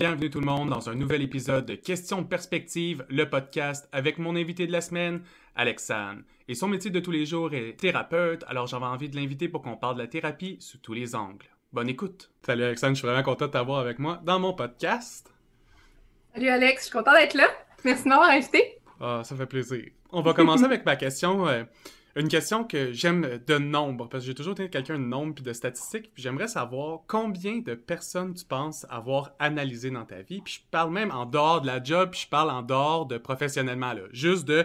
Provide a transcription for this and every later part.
Bienvenue tout le monde dans un nouvel épisode de Questions de perspective, le podcast avec mon invité de la semaine, Alexandre. Et son métier de tous les jours est thérapeute, alors j'avais envie de l'inviter pour qu'on parle de la thérapie sous tous les angles. Bonne écoute. Salut Alexandre, je suis vraiment content de t'avoir avec moi dans mon podcast. Salut Alex, je suis content d'être là. Merci de m'avoir invité. Ah, ça fait plaisir. On va commencer avec ma question. euh, une question que j'aime de nombre, parce que j'ai toujours été quelqu'un de nombre puis de statistiques. Puis j'aimerais savoir combien de personnes tu penses avoir analysé dans ta vie. Puis je parle même en dehors de la job, puis je parle en dehors de professionnellement. Là. Juste de,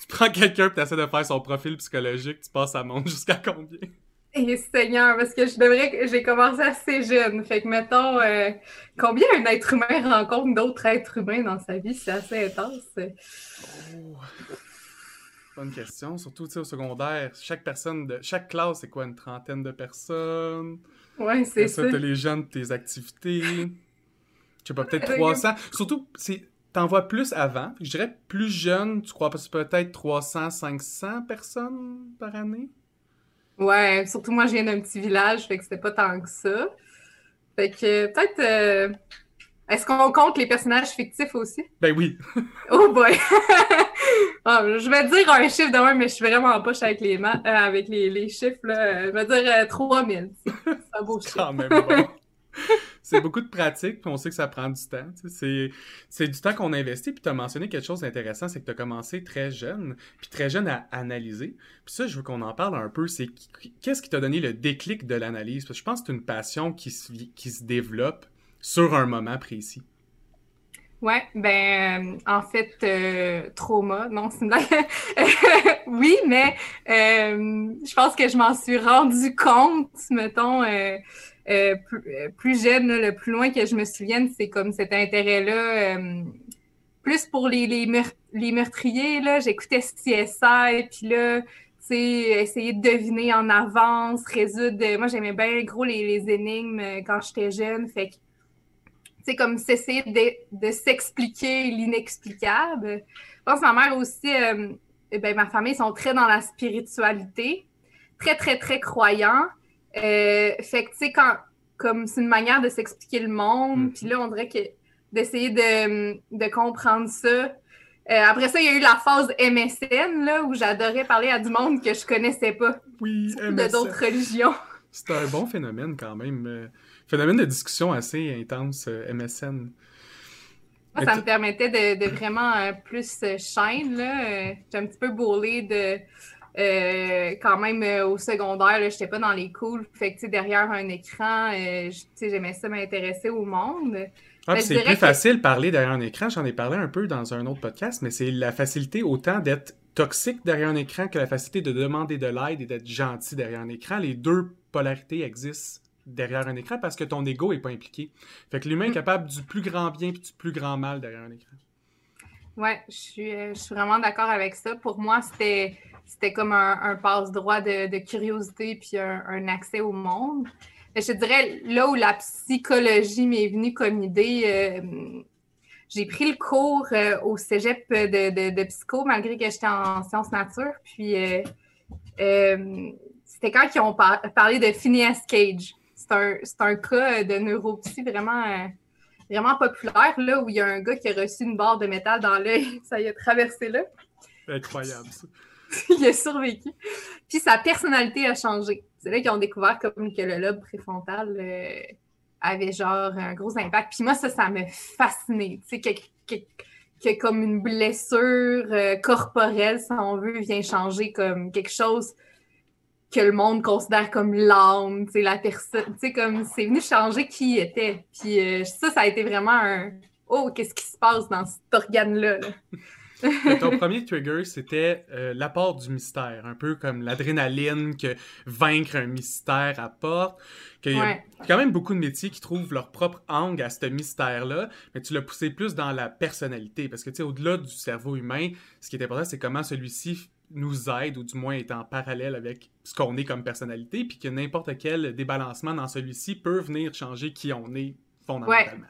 tu prends quelqu'un puis tu essaies de faire son profil psychologique, tu passes à monte jusqu'à combien? Et Seigneur, parce que je devrais, j'ai commencé assez jeune. Fait que mettons, euh, combien un être humain rencontre d'autres êtres humains dans sa vie, c'est assez intense. Oh. Bonne question. Surtout, tu sais, au secondaire, chaque personne de chaque classe, c'est quoi, une trentaine de personnes? Ouais, c'est ça. t'as les jeunes de tes activités. Je sais pas, peut-être Euh, 300. Surtout, c'est t'en vois plus avant. Je dirais plus jeune, tu crois peut-être 300, 500 personnes par année? Ouais, surtout moi, je viens d'un petit village, fait que c'était pas tant que ça. Fait que peut-être. euh, Est-ce qu'on compte les personnages fictifs aussi? Ben oui. Oh boy! Ah, je vais dire un chiffre de même, mais je suis vraiment poche avec les, ma- euh, avec les, les chiffres. Là. Je vais dire euh, 3000. C'est un beau chiffre. quand même bon. c'est beaucoup de pratique, puis on sait que ça prend du temps. C'est, du temps qu'on investit, puis tu as mentionné quelque chose d'intéressant, c'est que tu as commencé très jeune, puis très jeune à analyser. Puis ça, je veux qu'on en parle un peu. C'est qu'est-ce qui t'a donné le déclic de l'analyse? Parce que je pense que c'est une passion qui se, qui se développe sur un moment précis. Ouais, ben, euh, en fait, euh, trauma, non, c'est oui, mais euh, je pense que je m'en suis rendu compte, mettons, plus, jeune, le plus loin que je me souvienne, c'est comme cet intérêt-là, plus pour les, les, meurt- les meurtriers, là, j'écoutais CSI, puis là, tu sais, essayer de deviner en avance, résoudre. Moi, j'aimais bien gros les, les énigmes quand j'étais jeune, fait que c'est comme s'essayer de, de s'expliquer l'inexplicable. Je pense que ma mère aussi, euh, eh ben, ma famille sont très dans la spiritualité, très, très, très croyants. Euh, fait que, tu sais, quand, comme c'est une manière de s'expliquer le monde, Mhm. puis là, on dirait que d'essayer de, de comprendre ça. Euh, après ça, il y a eu la phase MSN, là, où j'adorais parler à du monde que je connaissais pas, Oui, de d'autres religions. C'est un bon phénomène quand même. Phénomène de discussion assez intense, euh, MSN. Moi, ça me permettait de, de vraiment euh, plus euh, shine. Là. J'étais un petit peu bourrée de. euh, quand même euh, au secondaire, là, j'étais pas dans les cools. Fait que, derrière un écran, j'aimais ça m'intéresser au monde. Ah, Ben, je c'est plus que- facile de parler derrière un écran. J'en ai parlé un peu dans un autre podcast, mais c'est la facilité autant d'être toxique derrière un écran que la facilité de demander de l'aide et d'être gentil derrière un écran. Les deux polarités existent derrière un écran parce que ton ego est pas impliqué. Fait que l'humain est Mm. capable du plus grand bien puis du plus grand mal derrière un écran. Ouais, je suis, euh, je suis vraiment d'accord avec ça. Pour moi, c'était, c'était comme un, un passe-droit de, de curiosité puis un, un accès au monde. Je te dirais, là où la psychologie m'est venue comme idée, euh, j'ai pris le cours euh, au cégep de, de, de psycho, malgré que j'étais en sciences nature. Puis, euh, c'était quand ils ont par- parlé de Phineas Cage. C'est un, un cas de neuropsie vraiment... vraiment populaire, là, où il y a un gars qui a reçu une barre de métal dans l'œil. Ça y a traversé là. Incroyable, ça. il a survécu. Puis sa personnalité a changé. C'est là qu'ils ont découvert comme que le lobe préfrontal euh, avait genre un gros impact. Puis moi, ça, ça m'a fasciné. Tu sais, que, que, que comme une blessure euh, corporelle, si on veut, vient changer comme quelque chose que le monde considère comme l'âme, sais, la personne, tu sais, comme c'est venu changer qui il était. Puis euh, ça, ça a été vraiment un oh, qu'est-ce qui se passe dans cet organe-là? là? Ton premier trigger, c'était euh, l'apport du mystère, un peu comme l'adrénaline que vaincre un mystère apporte. Qu'il y a Ouais. quand même beaucoup de métiers qui trouvent leur propre angle à ce mystère-là, mais tu l'as poussé plus dans la personnalité, parce que tu sais, au-delà du cerveau humain, ce qui est important, c'est comment celui-ci nous aide, ou du moins est en parallèle avec ce qu'on est comme personnalité, puis que n'importe quel débalancement dans celui-ci peut venir changer qui on est fondamentalement.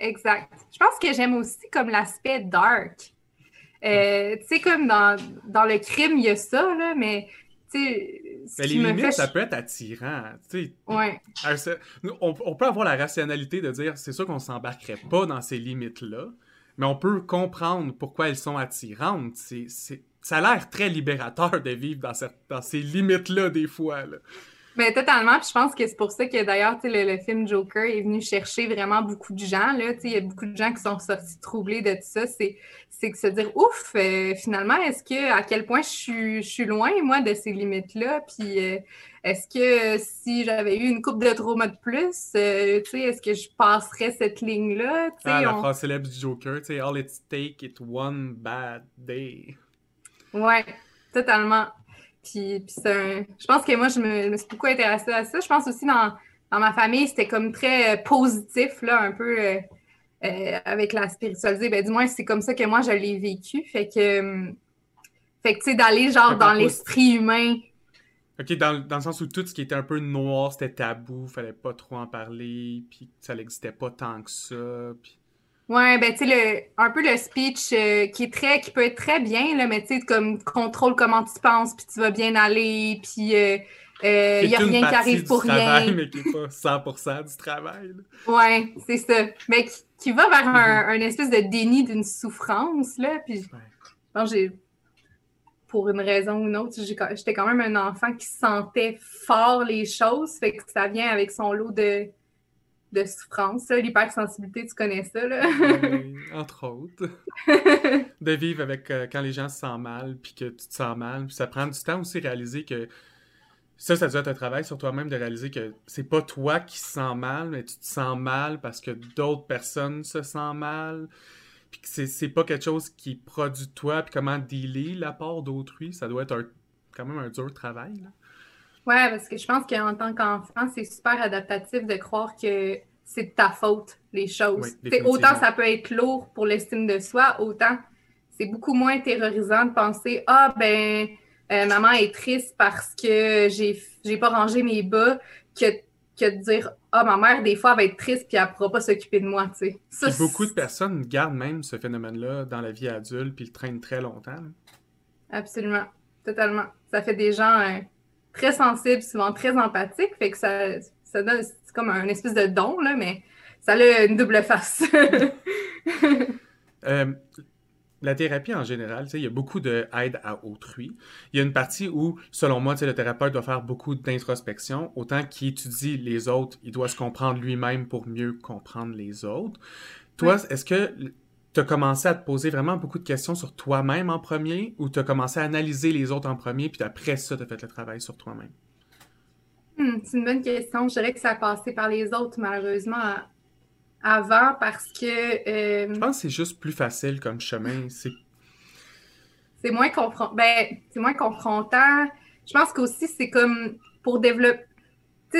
Exact. Je pense que j'aime aussi comme l'aspect dark. Euh, tu sais, comme dans, dans le crime, il y a ça, là, mais tu mais les limites, ça peut être attirant. Ouais. On, on, peut avoir la rationalité de dire c'est sûr qu'on s'embarquerait pas dans ces limites-là, mais on peut comprendre pourquoi elles sont attirantes. C'est, ça a l'air très libérateur de vivre dans, cette, dans ces limites-là des fois. Là. Mais ben, totalement. Puis je pense que c'est pour ça que d'ailleurs, le, le film Joker est venu chercher vraiment beaucoup de gens. Là. Il y a beaucoup de gens qui sont sortis troublés de tout ça. C'est, c'est que se dire ouf, euh, finalement, est-ce que à quel point je suis, je suis loin, moi, de ces limites-là? Puis euh, est-ce que si j'avais eu une coupe de trauma de plus, euh, est-ce que je passerais cette ligne-là? Ah, la phrase célèbre du Joker, All it take it one bad day. Ouais, totalement. Puis, je pense que moi, je me, suis beaucoup intéressée à ça. Je pense aussi dans, dans ma famille, c'était comme très euh, positif, là, un peu euh, euh, avec la spiritualité. Ben, du moins, c'est comme ça que moi, je l'ai vécu. Fait que, fait que tu sais, d'aller genre dans l'esprit humain. OK, dans, dans, le sens où tout ce qui était un peu noir, c'était tabou, fallait pas trop en parler, puis ça n'existait pas tant que ça. Puis... Ouais, ben tu sais, un peu le speech euh, qui est très, qui peut être très bien, là, mais tu sais, comme contrôle comment tu penses, puis tu vas bien aller, puis il euh, euh, n'y a rien qui arrive pour travail, rien. mais qui n'est pas 100% du travail. Ouais, c'est ça. Mais qui, va vers un, un, espèce de déni d'une souffrance, là, puis ouais. j'ai pour une raison ou une autre, j'étais quand même un enfant qui sentait fort les choses, fait que ça vient avec son lot de de souffrance. L'hypersensibilité, tu connais ça, là? oui, entre autres. de vivre avec euh, quand les gens se sentent mal, puis que tu te sens mal. Puis ça prend du temps aussi réaliser que ça, ça doit être un travail sur toi-même de réaliser que c'est pas toi qui se sens mal, mais tu te sens mal parce que d'autres personnes se sentent mal. Puis que c'est pas quelque chose qui produit toi, puis comment dealer la part d'autrui. Ça doit être quand même un dur travail. Là. Oui, parce que je pense qu'en tant qu'enfant, c'est super adaptatif de croire que c'est de ta faute, les choses. autant ça peut être lourd pour l'estime de soi, autant c'est beaucoup moins terrorisant de penser Ah, ben, euh, maman est triste parce que j'ai, j'ai pas rangé mes bas, que, que de dire Ah, ma mère, des fois, elle va être triste puis elle pourra pas s'occuper de moi. tu sais. beaucoup de personnes gardent même ce phénomène-là dans la vie adulte puis le traînent très longtemps. Absolument, totalement. Ça fait des gens. Euh, très sensible, souvent très empathique. Fait que ça, ça donne, c'est comme un espèce de don, là, mais ça a une double face. Euh, la thérapie en général, il y a beaucoup d'aide à autrui. Il y a une partie où, selon moi, le thérapeute doit faire beaucoup d'introspection. Autant qu'il étudie les autres, il doit se comprendre lui-même pour mieux comprendre les autres. Toi, est-ce que tu as commencé à te poser vraiment beaucoup de questions sur toi-même en premier ou tu as commencé à analyser les autres en premier, puis après ça, tu as fait le travail sur toi-même? Hmm, c'est une bonne question. Je dirais que ça a passé par les autres, malheureusement, avant, parce que. Euh, Je pense que c'est juste plus facile comme chemin. C'est, c'est moins, confron... ben, c'est moins confrontant. Je pense qu'aussi, c'est comme pour développer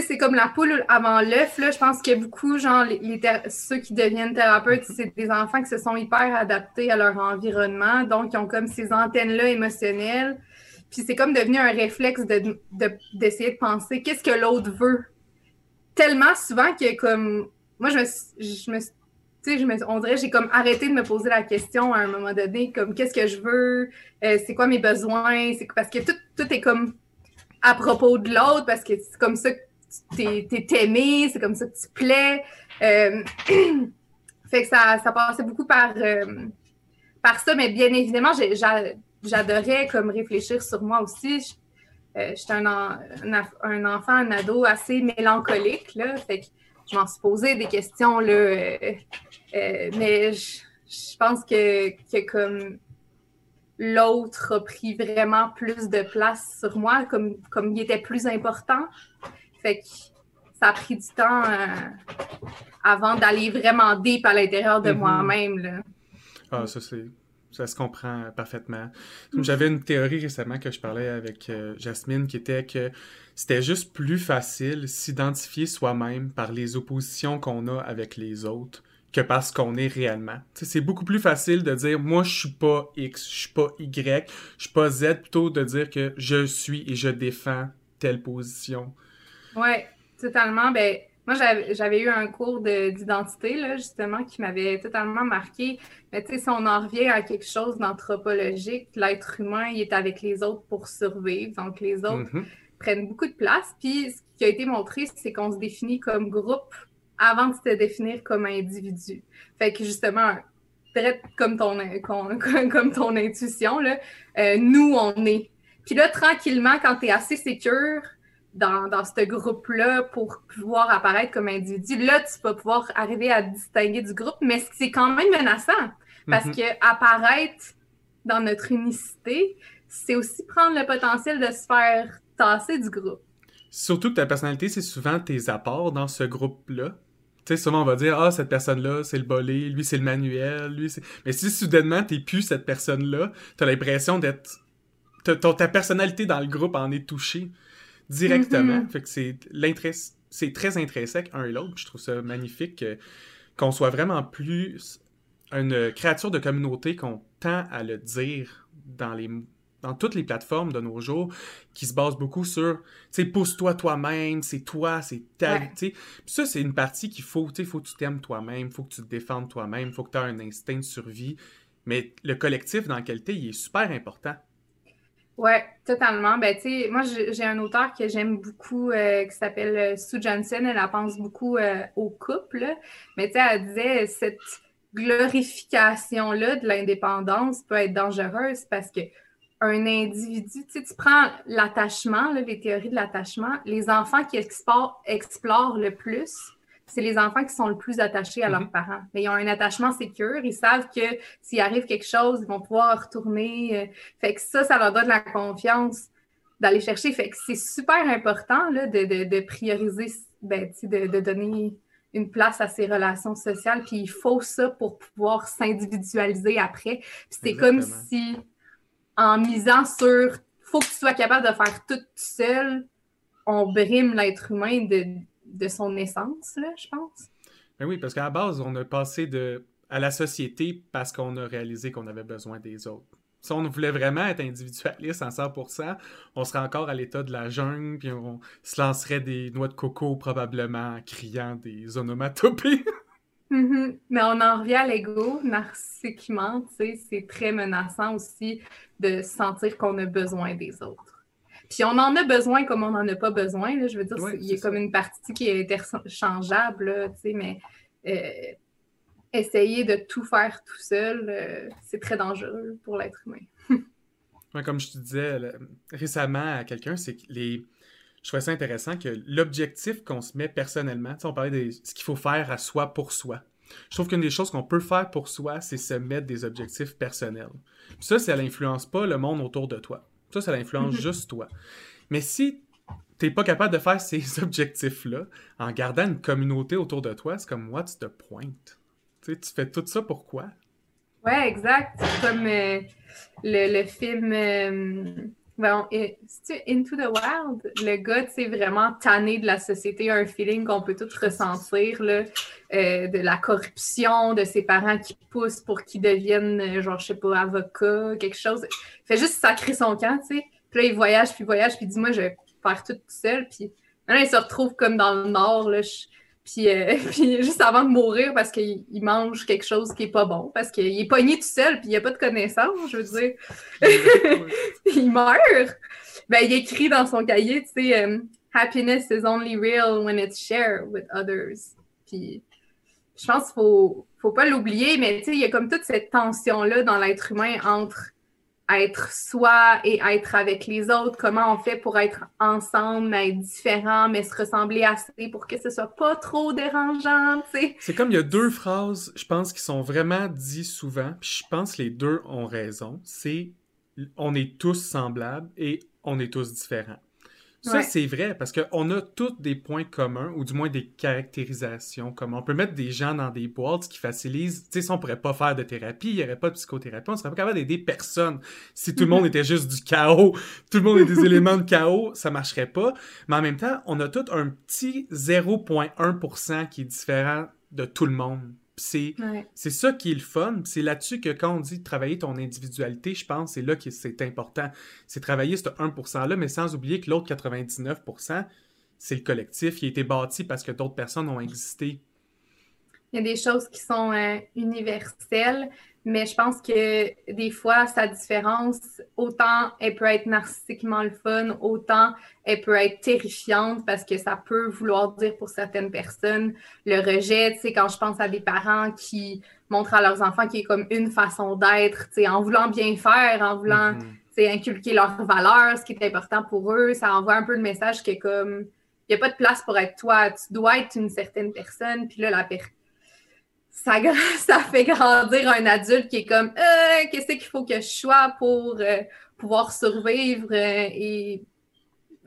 c'est comme la poule avant l'œuf. Je pense a beaucoup, genre, les, ceux qui deviennent thérapeutes, c'est des enfants qui se sont hyper adaptés à leur environnement, donc ils ont comme ces antennes-là émotionnelles. Puis c'est comme devenu un réflexe d'essayer de, penser qu'est-ce que l'autre veut. Tellement souvent que, comme, moi, je me, je me tu sais, on dirait j'ai comme arrêté de me poser la question à un moment donné, comme qu'est-ce que je veux, euh, c'est quoi mes besoins, c'est parce que tout, tout est comme à propos de l'autre, parce que c'est comme ça que t'es es aimé, c'est comme ça que tu plais. Euh, fait que ça, ça passait beaucoup par, euh, par ça, mais bien évidemment, j'adorais comme réfléchir sur moi aussi. Euh, j'étais un, un, enfant, un ado assez mélancolique, là, fait que je m'en suis posé des questions, là, mais je, pense que, que comme l'autre a pris vraiment plus de place sur moi, comme, comme il était plus important. Fait que ça a pris du temps euh, avant d'aller vraiment deep à l'intérieur de mm-hmm. moi-même. Ah, ça, c'est. Ça se comprend parfaitement. J'avais une théorie récemment que je parlais avec euh, Jasmine qui était que c'était juste plus facile s'identifier soi-même par les oppositions qu'on a avec les autres que parce qu'on est réellement. C'est beaucoup plus facile de dire moi je suis pas X, je suis pas Y, je suis pas Z, plutôt de dire que je suis et je défends telle position. Oui, totalement. Ben, moi, j'avais eu un cours d'identité, là, justement, qui m'avait totalement marqué. Mais tu sais, si on en revient à quelque chose d'anthropologique, l'être humain, il est avec les autres pour survivre. Donc, les autres mm-hmm. prennent beaucoup de place. Puis, ce qui a été montré, c'est qu'on se définit comme groupe avant de se définir comme individu. Fait que, justement, comme ton, comme, ton intuition, là, euh, nous, on est. Puis là, tranquillement, quand tu es assez sécure dans, dans ce groupe-là pour pouvoir apparaître comme individu, là, tu vas pouvoir arriver à distinguer du groupe, mais c'est quand même menaçant parce mhm. que apparaître dans notre unicité, c'est aussi prendre le potentiel de se faire tasser du groupe. Surtout que ta personnalité, c'est souvent tes apports dans ce groupe-là. Tu sais, souvent on va dire Ah, cette personne-là, c'est le bolé, lui, c'est le manuel, lui, c'est. Mais si soudainement t'es plus cette personne-là, t'as l'impression d'être. Ta personnalité dans le groupe en est touchée directement. Mm-hmm. Fait que c'est c'est très intrinsèque un et l'autre. Je trouve ça magnifique qu'on soit vraiment plus une créature de communauté qu'on tend à le dire dans les dans toutes les plateformes de nos jours qui se basent beaucoup sur, tu pousse-toi toi-même, c'est toi, c'est ta, tu sais. ça, c'est une partie qu'il faut, tu sais, faut que tu t'aimes toi-même, faut que tu te défendes toi-même, faut que tu aies un instinct de survie. Mais le collectif dans lequel tu es, il est super important. Ouais, totalement. Ben, moi, j'ai un auteur que j'aime beaucoup euh, qui s'appelle euh, Sue Johnson. Elle, pense beaucoup euh, au couple. Mais, elle disait cette glorification-là de l'indépendance peut être dangereuse parce que un individu, tu tu prends l'attachement, les théories de l'attachement, les enfants qui explorent, explorent le plus, c'est les enfants qui sont le plus attachés à leurs mhm. parents. Mais ils ont un attachement sécure, ils savent que s'il arrive quelque chose, ils vont pouvoir retourner. Euh, fait que ça, ça leur donne la confiance d'aller chercher. Fait que c'est super important là, de, prioriser, ben, de, de donner une place à ses relations sociales. Puis il faut ça pour pouvoir s'individualiser après. c'est comme si en misant sur faut que tu sois capable de faire tout seul, on brime l'être humain de, son essence, là, je pense. Ben oui, parce qu'à la base, on a passé de, à la société parce qu'on a réalisé qu'on avait besoin des autres. Si on voulait vraiment être individualiste en 100%, on serait encore à l'état de la jungle, puis on se lancerait des noix de coco probablement en criant des onomatopées. Mm-hmm. Mais on en revient à l'ego narcissiquement, tu sais, c'est très menaçant aussi de sentir qu'on a besoin des autres. Puis on en a besoin comme on n'en a pas besoin, là, je veux dire, il y a comme une partie qui est interchangeable, tu sais, mais euh, essayer de tout faire tout seul, euh, c'est très dangereux pour l'être humain. comme je te disais récemment à quelqu'un, c'est que les je trouvais ça intéressant que l'objectif qu'on se met personnellement, on parlait de ce qu'il faut faire à soi pour soi. Je trouve qu'une des choses qu'on peut faire pour soi, c'est se mettre des objectifs personnels. ça, ça n'influence pas le monde autour de toi. Ça, ça influence juste toi. Mais si tu n'es pas capable de faire ces objectifs-là en gardant une communauté autour de toi, c'est comme moi, tu te pointes. Tu, sais, tu fais tout ça pourquoi? Ouais, exact. Comme euh, le, film. Euh, Bon, Into the Wild, le gars, c'est vraiment tanné de la société, un feeling qu'on peut tous ressentir, là, euh, de la corruption, de ses parents qui poussent pour qu'ils deviennent, euh, genre, je sais pas, avocat, quelque chose. Il fait juste sacrer son camp, tu sais. Puis là, il voyage, puis voyage, puis dit, moi, je vais faire tout, seul. Puis maintenant, il se retrouve comme dans le nord, là. Puis, euh, puis, juste avant de mourir, parce qu'il mange quelque chose qui est pas bon, parce qu'il est pogné tout seul, puis il a pas de connaissances, je veux dire. il meurt. Ben, il écrit dans son cahier, tu sais, euh, Happiness is only real when it's shared with others. Puis, je pense qu'il faut, faut pas l'oublier, mais tu sais, il y a comme toute cette tension-là dans l'être humain entre être soi et être avec les autres, comment on fait pour être ensemble, mais être différent, mais se ressembler assez pour que ce soit pas trop dérangeant, tu sais? C'est comme il y a deux phrases, je pense, qui sont vraiment dites souvent, puis je pense que les deux ont raison. C'est on est tous semblables et on est tous différents. Ça, c'est vrai, parce qu'on a tous des points communs, ou du moins des caractérisations communes. On peut mettre des gens dans des boîtes qui facilitent. Tu sais, si on pourrait pas faire de thérapie, il n'y aurait pas de psychothérapie, on serait pas capable d'aider personne. Si tout le monde était juste du chaos, tout le monde est des éléments de chaos, ça marcherait pas. Mais en même temps, on a tout un petit 0,1% qui est différent de tout le monde. C'est ça qui est le fun. C'est là-dessus que quand on dit travailler ton individualité, je pense c'est là que c'est important. C'est travailler ce 1%-là, mais sans oublier que l'autre 99%, c'est le collectif, il a été bâti parce que d'autres personnes ont existé. Il y a des choses qui sont euh, universelles, mais je pense que des fois, sa différence, autant elle peut être narcissiquement le fun, autant elle peut être terrifiante parce que ça peut vouloir dire pour certaines personnes le rejet. Tu sais, quand je pense à des parents qui montrent à leurs enfants qu'il y a comme une façon d'être, tu sais, en voulant bien faire, en voulant, mm inculquer leurs valeurs, ce qui est important pour eux, ça envoie un peu le message que comme, il n'y a pas de place pour être toi, tu dois être une certaine personne, puis là, la personne ça, fait grandir un adulte qui est comme euh, qu'est-ce qu'il faut que je sois pour euh, pouvoir survivre euh, et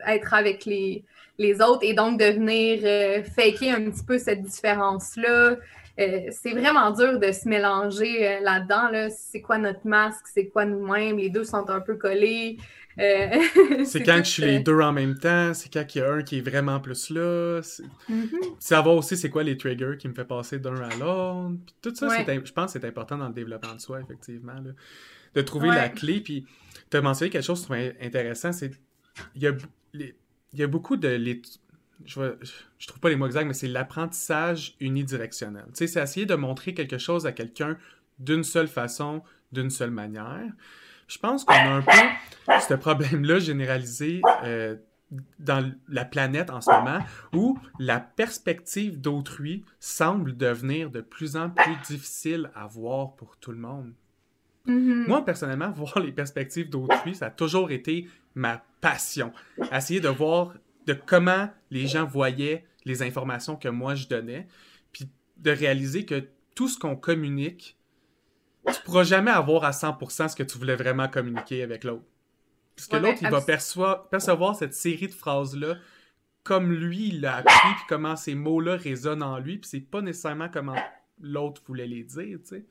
être avec les, les, autres et donc devenir faker un petit peu cette différence-là. c'est vraiment dur de se mélanger là-dedans. Là. C'est quoi notre masque? C'est quoi nous-mêmes? Les deux sont un peu collés. Euh, c'est quand je suis les deux en même temps, c'est quand il y a un qui est vraiment plus là. Mm-hmm. Savoir aussi c'est quoi les triggers qui me fait passer d'un à l'autre. Tout ça, je pense que c'est important dans le développement de soi, effectivement. De trouver la clé. Puis, tu as mentionné quelque chose qui intéressant, c'est il y a, il y a beaucoup de... Les, je, je trouve pas les mots exacts, mais c'est l'apprentissage unidirectionnel. Tu sais, c'est essayer de montrer quelque chose à quelqu'un d'une seule façon, d'une seule manière. Je pense qu'on a un peu ce problème-là généralisé euh, dans la planète en ce moment, où la perspective d'autrui semble devenir de plus en plus difficile à voir pour tout le monde. Mm-hmm. Moi, personnellement, voir les perspectives d'autrui, ça a toujours été ma passion. Essayer de voir de comment les gens voyaient les informations que moi je donnais, puis de réaliser que tout ce qu'on communique tu pourras jamais avoir à 100% ce que tu voulais vraiment communiquer avec l'autre. Parce que l'autre, il va percevoir cette série de phrases-là comme lui, il l'a appris, puis comment ces mots-là résonnent en lui, puis c'est pas nécessairement comment l'autre voulait les dire, tu sais.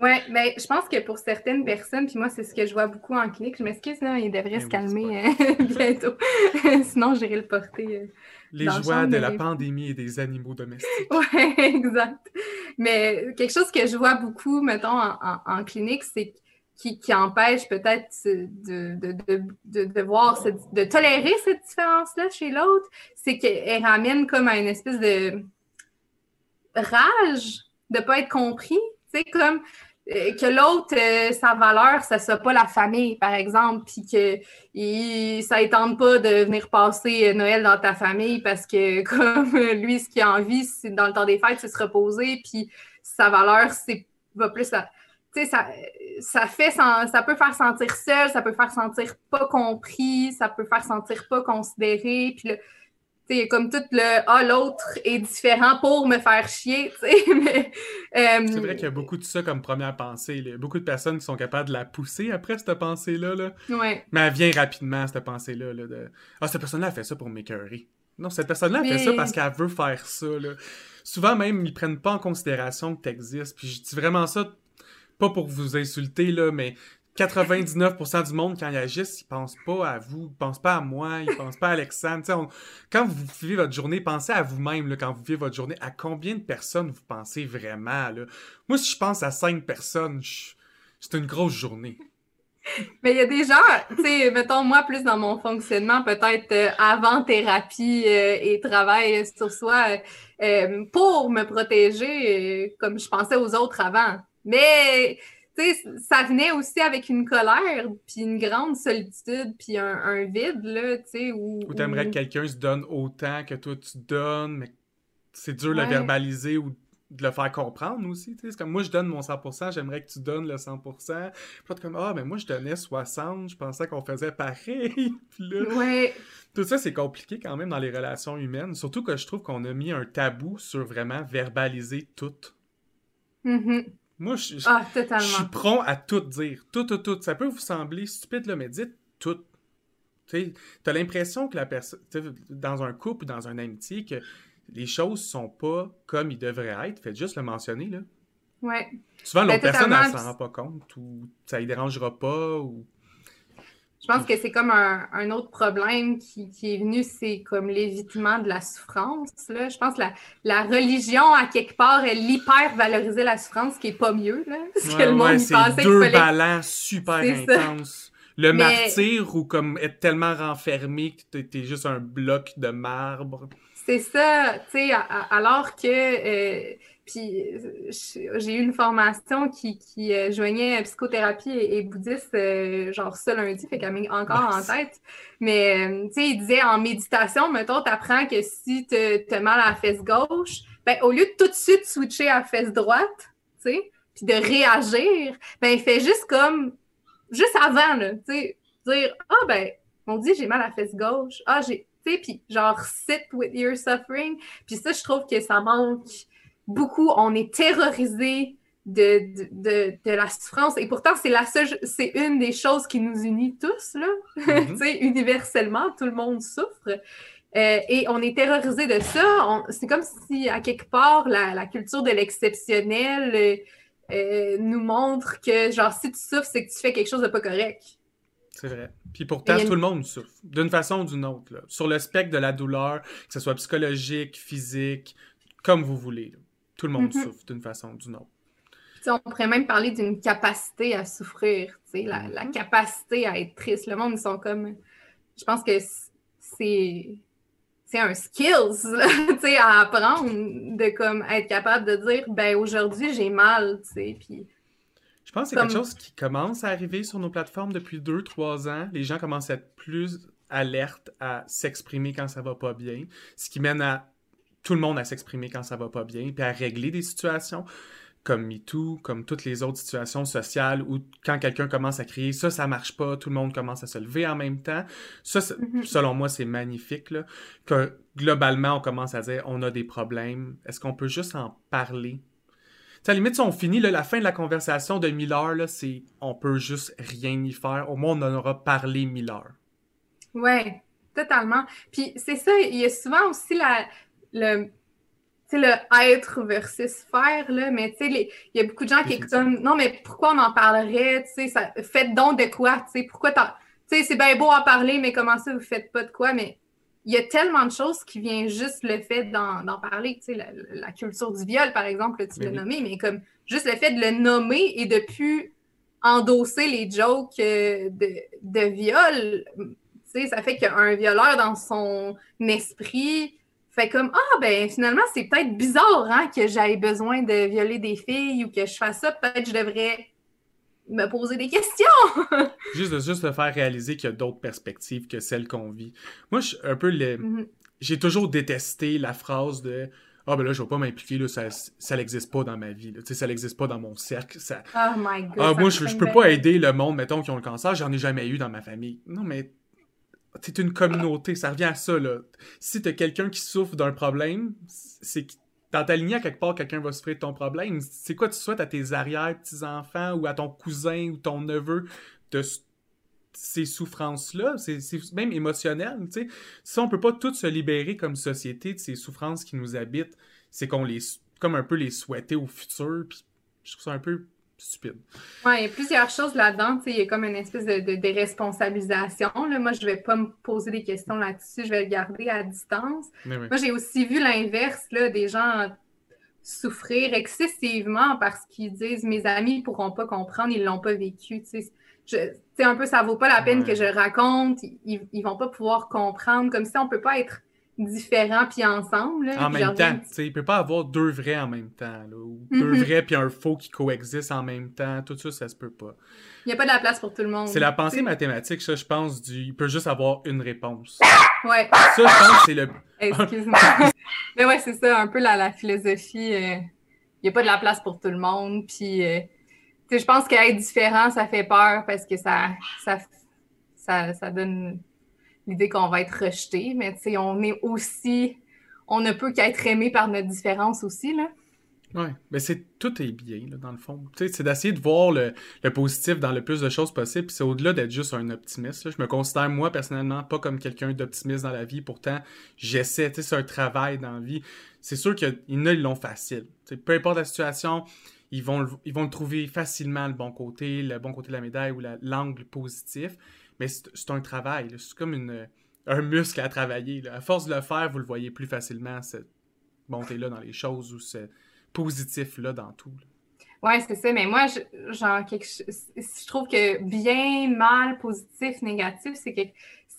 Oui, mais je pense que pour certaines personnes, puis moi, c'est ce que je vois beaucoup en clinique, je m'excuse, il devrait se calmer euh, bientôt. Sinon, j'irai le porter. Euh, les joies de la pandémie et des animaux domestiques. Oui, exact. Mais quelque chose que je vois beaucoup, mettons, en, clinique, c'est qui, qui, empêche peut-être de, de, de, voir, de tolérer cette différence-là chez l'autre, c'est qu'elle ramène comme à une espèce de rage de ne pas être compris. Tu comme que l'autre, euh, sa valeur, ça soit pas la famille, par exemple, puis que il, ça étende pas de venir passer euh, Noël dans ta famille parce que, comme lui, ce qu'il a envie, c'est dans le temps des fêtes, c'est se reposer, puis sa valeur, c'est va plus ça, ça fait, ça peut faire sentir seul, ça peut faire sentir pas compris, ça peut faire sentir pas considéré, puis c'est comme tout le Ah, l'autre est différent pour me faire chier. Euh, c'est vrai qu'il y a beaucoup de ça comme première pensée. Il y a beaucoup de personnes qui sont capables de la pousser après cette pensée-là. Là. Mais elle vient rapidement, cette pensée-là. de Ah, cette personne-là a fait ça pour m'écœurer. Non, cette personne-là a fait ça parce qu'elle veut faire ça. Souvent même, ils prennent pas en considération que tu existes. Puis je dis vraiment ça, pas pour vous insulter, là, mais 99% du monde, quand ils agissent, ils pensent pas à vous, ils pensent pas à moi, ils pensent pas à Alexandre. Quand vous vivez votre journée, pensez à vous-même quand vous vivez votre journée. À combien de personnes vous pensez vraiment? Moi, si je pense à 5 personnes, c'est une grosse journée. Mais il y a des gens, tu sais, mettons moi plus dans mon fonctionnement, peut-être euh, avant thérapie euh, et travail sur soi, euh, pour me protéger comme je pensais aux autres avant. Mais ça venait aussi avec une colère, puis une grande solitude, puis un, vide, là, tu sais, où... Où t'aimerais que quelqu'un se donne autant que toi tu donnes, mais c'est dur de le verbaliser ou de le faire comprendre aussi, tu sais. C'est comme, moi, je donne mon 100%, j'aimerais que tu donnes le 100%. Puis comme, ah, mais moi, je donnais 60, je pensais qu'on faisait pareil. puis là... Ouais. Tout ça, c'est compliqué quand même dans les relations humaines, surtout que je trouve qu'on a mis un tabou sur vraiment verbaliser tout. Mm moi, je, ah, suis prompt à tout dire. Tout, tout, tout. Ça peut vous sembler stupide, là, mais dites tout. Tu as l'impression que la personne, dans un couple ou dans une amitié, que les choses sont pas comme ils devraient être. Faites juste le mentionner, là. Ouais. Souvent, l'autre ben, personne, elle s'en rend pas compte ou ça ne dérangera pas ou je pense que c'est comme un, autre problème qui, est venu, c'est comme l'évitement de la souffrance. Là. Je pense que la, religion, à quelque part, elle hyper valorisait la souffrance, ce qui est pas mieux. Là, parce que le monde pensait deux balans super intenses. Le martyr ou comme être tellement renfermé que t'es juste un bloc de marbre. C'est ça, tu sais, alors que euh, puis j'ai eu une formation qui, qui euh, joignait psychothérapie et, bouddhiste, euh, genre ça lundi, fait qu'elle m'a encore en tête. Mais tu sais, il disait en méditation, mettons, t'apprends que si tu as mal à la fesse gauche, ben au lieu de tout de suite switcher à la fesse droite, tu sais, puis de réagir, ben il fait juste comme juste avant, là, tu sais, dire Ah ben, on dit j'ai mal à la fesse gauche. Ah, j'ai puis genre sit with your suffering. Puis ça, je trouve que ça manque beaucoup. On est terrorisé de, de, de, la souffrance. Et pourtant, c'est la seule, c'est une des choses qui nous unit tous, là. Tu sais, universellement, tout le monde souffre. Euh, et on est terrorisé de ça. C'est comme si, à quelque part, la, la culture de l'exceptionnel euh, euh, nous montre que, genre, si tu souffres, c'est que tu fais quelque chose de pas correct. C'est vrai. Puis pourtant, tout le monde souffre, d'une façon ou d'une autre. Là. Sur le spectre de la douleur, que ce soit psychologique, physique, comme vous voulez. Tout le monde mhm. souffre d'une façon ou d'une autre. on pourrait même parler d'une capacité à souffrir, la, la, mhm. capacité à être triste. Le monde, ils sont comme. Je pense que c'est. C'est un skills à apprendre de comme être capable de dire ben aujourd'hui j'ai mal, puis je pense que c'est quelque chose qui commence à arriver sur nos plateformes depuis deux, trois ans. Les gens commencent à être plus alertes à s'exprimer quand ça va pas bien, ce qui mène à tout le monde à s'exprimer quand ça va pas bien, puis à régler des situations comme MeToo, comme toutes les autres situations sociales où quand quelqu'un commence à crier ça, ça marche pas, tout le monde commence à se lever en même temps. Ça, mm-hmm. selon moi, c'est magnifique. Là, que globalement, on commence à dire on a des problèmes. Est-ce qu'on peut juste en parler? À la limite, si on finit la fin de la conversation de Miller, là, c'est on peut juste rien y faire. Au moins, on en aura parlé Miller. Ouais, totalement. Puis c'est ça, il y a souvent aussi la, le, le être versus faire, là, mais tu sais, il y a beaucoup de gens qui comme non, mais pourquoi on en parlerait, tu sais, faites donc de quoi, tu sais, pourquoi tu sais, c'est bien beau en parler, mais comment ça, vous faites pas de quoi, mais il y a tellement de choses qui viennent juste le fait d'en parler. Tu sais, la, culture du viol, par exemple, tu l'as nommé, mais comme juste le fait de le nommer et de plus endosser les jokes euh, de, de viol, tu sais, ça fait qu'un violeur dans son esprit fait comme Ah, ben finalement, c'est peut-être bizarre hein, que j'aille besoin de violer des filles ou que je fasse ça. Peut-être je devrais me poser des questions. juste de juste de faire réaliser qu'il y a d'autres perspectives que celles qu'on vit. Moi, je un peu le... Mhm. j'ai toujours détesté la phrase de ah ben là je vais pas m'impliquer ça ça n'existe pas dans ma vie là. ça n'existe pas dans mon cercle ça oh my god ah, moi je, je peux pas aider le monde mettons qui ont le cancer j'en ai jamais eu dans ma famille non mais c'est une communauté ça revient à ça là si t'as quelqu'un qui souffre d'un problème c'est dans ta lignée, à quelque part, quelqu'un va souffrir de ton problème. C'est quoi tu souhaites à tes arrière-petits-enfants ou à ton cousin ou ton neveu de ces souffrances-là? C'est même émotionnel, tu sais. Si on peut pas toutes se libérer comme société de ces souffrances qui nous habitent, c'est qu'on les... comme un peu les souhaiter au futur, je trouve ça un peu stupide. Oui, il y a plusieurs choses là-dedans. Il y a comme une espèce de, de déresponsabilisation. Là. Moi, je ne vais pas me poser des questions là-dessus. Je vais le garder à distance. Moi, j'ai aussi vu l'inverse, des gens souffrir excessivement parce qu'ils disent mes amis ne pourront pas comprendre, ils ne l'ont pas vécu. C'est un peu, ça vaut pas la peine que je raconte, ils, ne vont pas pouvoir comprendre, comme si on peut pas être différents puis ensemble. en même temps, tu sais, il peut pas avoir deux vrais en même temps, ou deux mhm. vrais puis un faux qui coexistent en même temps, tout ça, ça se peut pas. Il n'y a pas de la place pour tout le monde. C'est la pensée mathématique, ça, je pense, du... il peut juste avoir une réponse. Ouais. Ça, je pense, c'est le... Excuse-moi. Mais ouais, c'est ça, un peu la, la philosophie, euh, il n'y a pas de la place pour tout le monde, puis... Euh, je pense qu'être différent, ça fait peur parce que ça, ça, ça, ça donne l'idée qu'on va être rejeté, mais tu sais, on est aussi, on ne peut qu'être aimé par notre différence aussi, là. Oui, mais c'est tout est bien, là, dans le fond. C'est d'essayer de voir le, positif dans le plus de choses possibles, puis c'est au-delà d'être juste un optimiste. Je me considère, moi, personnellement, pas comme quelqu'un d'optimiste dans la vie, pourtant, j'essaie, c'est un travail dans la vie. C'est sûr qu'il y ils l'ont facile. Peu importe la situation, ils vont, ils vont trouver facilement le bon côté, le bon côté de la médaille ou l'angle positif. Mais c'est un travail. C'est comme une, un muscle à travailler. À force de le faire, vous le voyez plus facilement, cette montée-là dans les choses ou ce positif-là dans tout. Ouais, c'est ça. Mais moi, je, genre, quelque, je trouve que bien, mal, positif, négatif, c'est que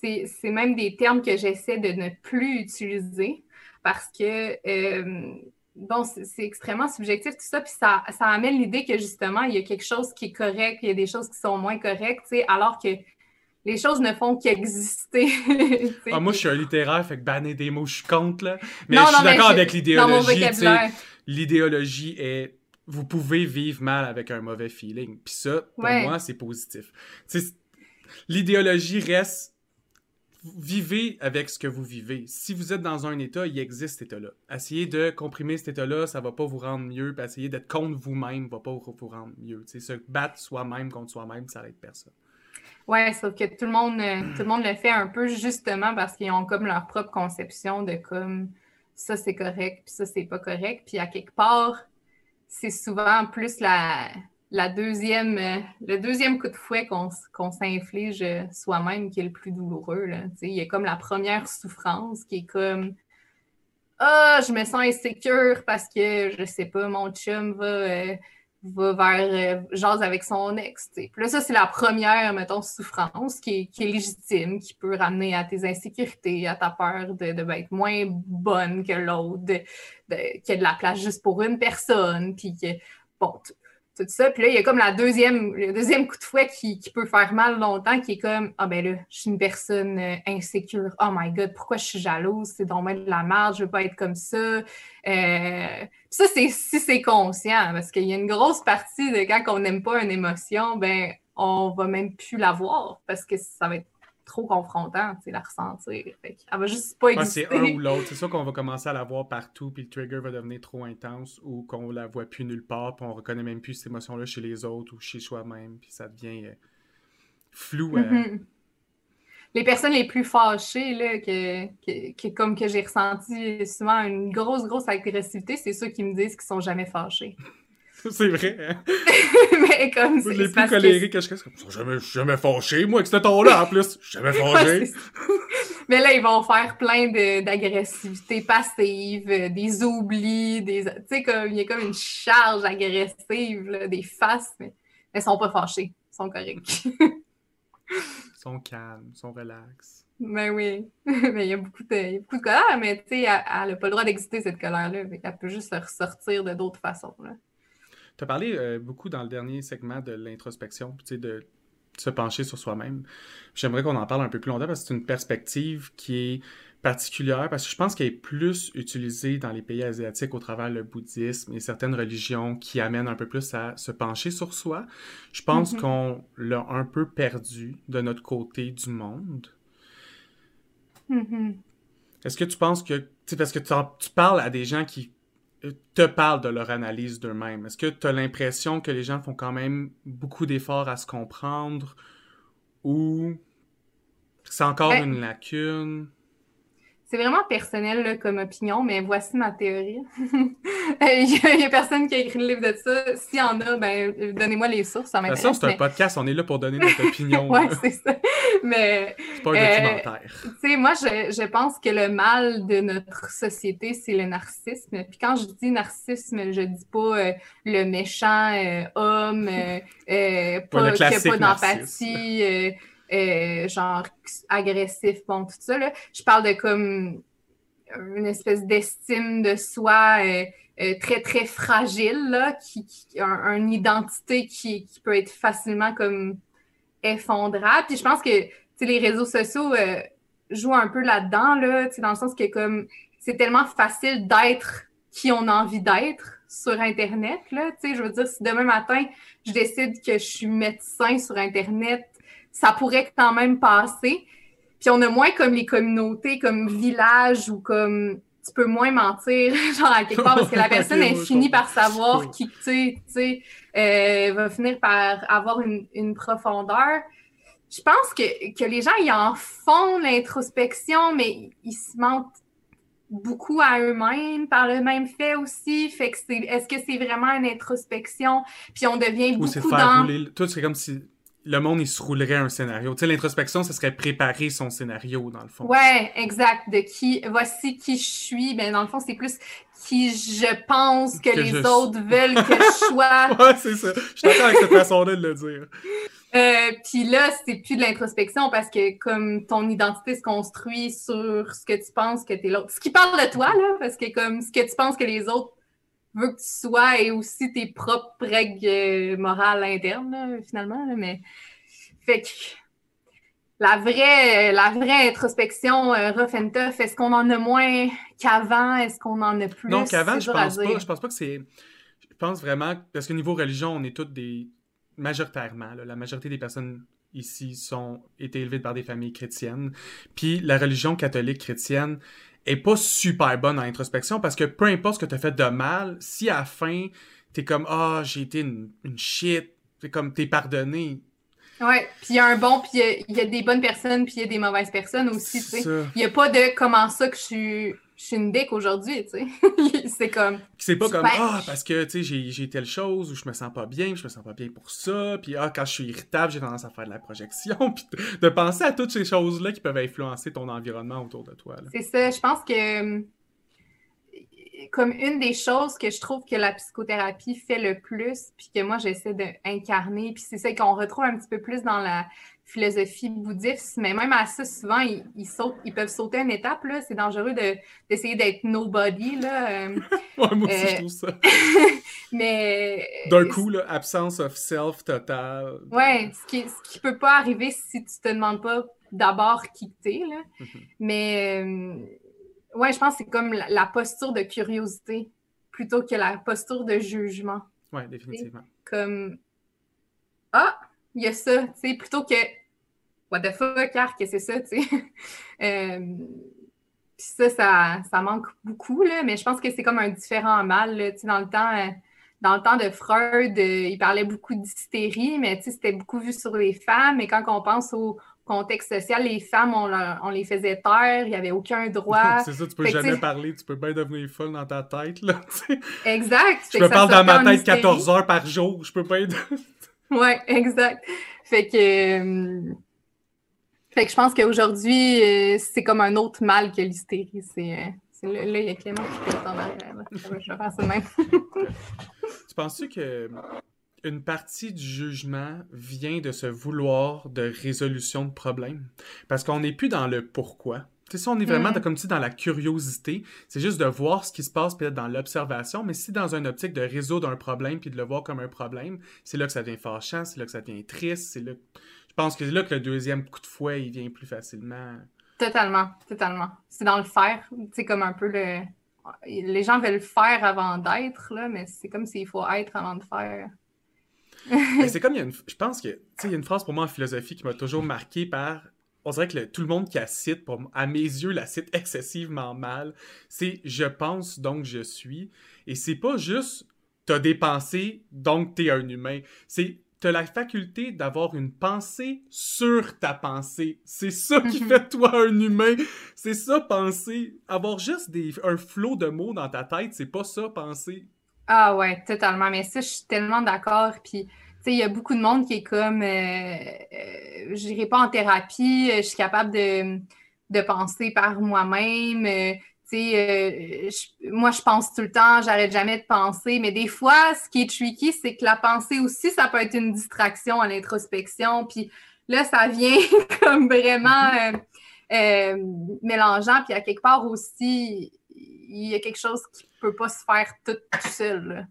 c'est même des termes que j'essaie de ne plus utiliser parce que, euh, bon, c'est extrêmement subjectif tout ça, puis ça, ça amène l'idée que justement, il y a quelque chose qui est correct, il y a des choses qui sont moins correctes, alors que les choses ne font qu'exister. ah, moi, je suis un littéraire, fait que banner des mots, je suis contre, là. Mais je suis d'accord avec l'idéologie. L'idéologie est vous pouvez vivre mal avec un mauvais feeling. Puis ça, pour moi, c'est positif. L'idéologie reste vivez avec ce que vous vivez. Si vous êtes dans un état, il existe cet état-là. Essayez de comprimer cet état-là, ça va pas vous rendre mieux. Puis essayer d'être contre vous-même va pas vous rendre mieux. T'sais, se battre soi-même contre soi-même, ça aide personne. Ouais, sauf que tout le monde, euh, tout le monde le fait un peu justement parce qu'ils ont comme leur propre conception de comme ça c'est correct, puis ça c'est pas correct. Puis à quelque part, c'est souvent plus la, deuxième, euh, le deuxième coup de fouet qu'on s'inflige soi-même qui est le plus douloureux. Là. Il y a comme la première souffrance qui est comme Ah, je me sens insécure parce que, je sais pas, mon chum va, euh, va vers jase avec son ex. Puis là, ça, c'est la première, mettons, souffrance qui est, qui est, légitime, qui peut ramener à tes insécurités, à ta peur de, de être moins bonne que l'autre, qu'il y a de la place juste pour une personne, puis que, bon, tout ça. Puis là, il y a comme la deuxième, le deuxième coup de fouet qui, peut faire mal longtemps, qui est comme Ah ben là, je suis une personne euh, insécure. Oh my God, pourquoi je suis jalouse? C'est donc de la merde, je veux pas être comme ça. Euh, ça, c'est si c'est conscient, parce qu'il y a une grosse partie de quand on n'aime pas une émotion, ben on va même plus la voir parce que ça va être trop confrontant, tu sais, la ressentir. Fait elle va juste pas exister. c'est un ou l'autre. C'est sûr qu'on va commencer à la voir partout, puis le trigger va devenir trop intense, ou qu'on la voit plus nulle part, puis on reconnaît même plus cette émotion-là chez les autres ou chez soi-même, puis ça devient euh, flou. Euh. Mm-hmm. Les personnes les plus fâchées, là, que, comme que j'ai ressenti souvent une grosse, grosse agressivité, c'est ceux qui me disent qu'ils sont jamais fâchés. c'est vrai. Hein? mais comme c'est. Les plus colériques que je suis jamais, jamais fâché, moi, avec ce ton-là, en plus. Jamais fâché. mais là, ils vont faire plein d'agressivité passive, euh, des oublis, des. Tu sais, comme, il y a comme une charge agressive, là, des faces, mais elles sont pas fâchées. Elles sont correctes. ils sont calmes, ils sont relax. Ben oui. mais il y a beaucoup de, il y a beaucoup de colère, mais tu sais, elle n'a pas le droit d'exister, cette colère-là. Elle peut juste se ressortir de d'autres façons. Là. Tu as parlé euh, beaucoup dans le dernier segment de l'introspection, de se pencher sur soi-même. J'aimerais qu'on en parle un peu plus longtemps parce que c'est une perspective qui est particulière parce que je pense qu'elle est plus utilisée dans les pays asiatiques au travers le bouddhisme et certaines religions qui amènent un peu plus à se pencher sur soi. Je pense mm-hmm. qu'on l'a un peu perdu de notre côté du monde. Mm-hmm. Est-ce que tu penses que, parce que tu parles à des gens qui te parlent de leur analyse d'eux-mêmes? Est-ce que tu as l'impression que les gens font quand même beaucoup d'efforts à se comprendre ou c'est encore ben, une lacune? C'est vraiment personnel comme opinion, mais voici ma théorie. Il n'y a, personne qui a écrit le livre de ça. S'il y en a, ben, donnez-moi les sources. Ça m'intéresse. c'est un podcast. On est là pour donner notre opinion. oui, c'est ça. Mais. C'est pas un euh, documentaire. tu sais, moi, je, je, pense que le mal de notre société, c'est le narcissisme. Puis quand je dis narcissisme, je dis pas euh, le méchant euh, homme, pas, qui n'a pas d'empathie. Euh, genre agressif, bon, tout ça. Je parle de comme une espèce d'estime de soi euh, euh, très, très fragile, là, qui, une identité qui, peut être facilement comme effondrable. Puis je pense que les réseaux sociaux jouent un peu là-dedans, là, dans le sens que comme c'est tellement facile d'être qui on a envie d'être sur Internet. Là, je veux dire, si demain matin, je décide que je suis médecin sur Internet, ça pourrait quand même passer. Puis on a moins comme les communautés, comme village ou comme tu peux moins mentir, genre à quelque part, parce que la personne est finie par savoir qui tu sais, euh, va finir par avoir une, une profondeur. Je pense que, que, les gens, ils en font l'introspection, mais ils se mentent beaucoup à eux-mêmes par le même fait aussi. Fait que c'est, est-ce que c'est vraiment une introspection? Puis on devient beaucoup dans... Toi, c'est comme si le monde, il se roulerait un scénario. Tu sais, l'introspection, ce serait préparer son scénario, dans le fond. Ouais, exact. De qui, voici qui je suis. Ben, dans le fond, c'est plus qui je pense que, les autres veulent que je sois. ouais, c'est ça. Je suis d'accord avec cette façon-là de le dire. Euh, Puis là, c'est plus de l'introspection parce que comme ton identité se construit sur ce que tu penses que t'es l'autre. Ce qui parle de toi, là, parce que comme ce que tu penses que les autres veulent que tu sois et aussi tes propres règles euh, morales internes, finalement. mais fait que la vraie, la vraie introspection euh, rough and tough, est-ce qu'on en a moins qu'avant? Est-ce qu'on en a plus? Non, qu'avant, je pense pas. Je pense pas que c'est. Je pense vraiment, parce que niveau religion, on est toutes des. Majoritairement, la majorité des personnes ici sont été élevées par des familles chrétiennes. Puis la religion catholique chrétienne est pas super bonne en introspection parce que peu importe ce que tu as fait de mal, si à la fin, t'es comme Ah, j'ai été une, une shit, c'est comme t'es pardonné, Ouais, puis il y a un bon, puis il y, a des bonnes personnes, puis il y a des mauvaises personnes aussi, tu sais. Il n'y a pas de comment ça que je suis, je suis une dick aujourd'hui, tu sais. c'est comme. C'est pas comme Ah, parce que, tu sais, j'ai telle chose où je me sens pas bien, je me sens pas bien pour ça, puis ah, quand je suis irritable, j'ai tendance à faire de la projection, puis de, penser à toutes ces choses-là qui peuvent influencer ton environnement autour de toi. C'est ça, je pense que comme une des choses que je trouve que la psychothérapie fait le plus, puis que moi j'essaie d'incarner, puis c'est ça qu'on retrouve un petit peu plus dans la philosophie bouddhiste, mais même à ça, souvent, ils, ils peuvent sauter une étape, là. C'est dangereux d'essayer d'être nobody, là. Euh, ouais, moi aussi, je trouve ça. mais... D'un coup, là, absence of self total. Ouais, ce qui, ce qui peut pas arriver si tu te demandes pas d'abord qui t'es, là. Mhm. Mais... Euh, Ouais, je pense que c'est comme la, posture de curiosité plutôt que la posture de jugement. Ouais, définitivement. Comme Ah, il y a ça, tu sais, plutôt que What the fuck, car que c'est ça, tu sais. euh, puis ça, ça, ça, manque beaucoup, là, mais je pense que c'est comme un différent mal, tu sais, dans le temps. Euh, dans le temps de Freud, euh, il parlait beaucoup d'hystérie, mais c'était beaucoup vu sur les femmes. Et quand on pense au, contexte social, les femmes, on, on les faisait taire, il n'y avait aucun droit. c'est ça, tu peux jamais parler, tu peux bien devenir folle dans ta tête, là, Exact. Je me parle dans ma tête 14 heures par jour, je peux pas être... ouais, exact. Fait que... Euh, fait que je pense qu'aujourd'hui, euh, c'est comme un autre mal que l'hystérie. C'est... Euh, là, il y a Clément qui fait en arrière. Je vais faire ça même. tu penses-tu que une partie du jugement vient de ce vouloir de résolution de problèmes. Parce qu'on n'est plus dans le pourquoi. Tu sais, on est vraiment mm. comme si dans la curiosité. C'est juste de voir ce qui se passe peut-être dans l'observation, mais si dans une optique de résoudre un problème puis de le voir comme un problème, c'est là que ça devient fâchant, c'est là que ça devient triste, c'est là... Je pense que c'est là que le deuxième coup de fouet, il vient plus facilement. Totalement, totalement. C'est dans le faire. C'est comme un peu le... Les gens veulent faire avant d'être, là, mais c'est comme s'il faut être avant de faire c'est comme, il y a une, je pense que, il y a une phrase pour moi en philosophie qui m'a toujours marqué par, on dirait que tout le monde qui la cite, pour, à mes yeux, la cite excessivement mal, c'est « je pense, donc je suis ». Et c'est pas juste « t'as des pensées, donc t'es un humain ». C'est t'as la faculté d'avoir une pensée sur ta pensée. C'est ça qui mhm. fait toi un humain. C'est ça, penser. Avoir juste des, un flot de mots dans ta tête, c'est pas ça, penser. Ah ouais, totalement. Mais ça, je suis tellement d'accord. Puis, tu sais, il y a beaucoup de monde qui est comme, euh, euh je n'irai pas en thérapie, euh, je suis capable de, de penser par moi-même. Euh, tu sais, moi, je pense tout le temps, j'arrête jamais de penser. Mais des fois, ce qui est tricky, c'est que la pensée aussi, ça peut être une distraction à l'introspection. Puis là, ça vient comme vraiment mm-hmm. mélangeant. Puis à quelque part aussi, il y a quelque chose qui peut pas se faire tout, seul.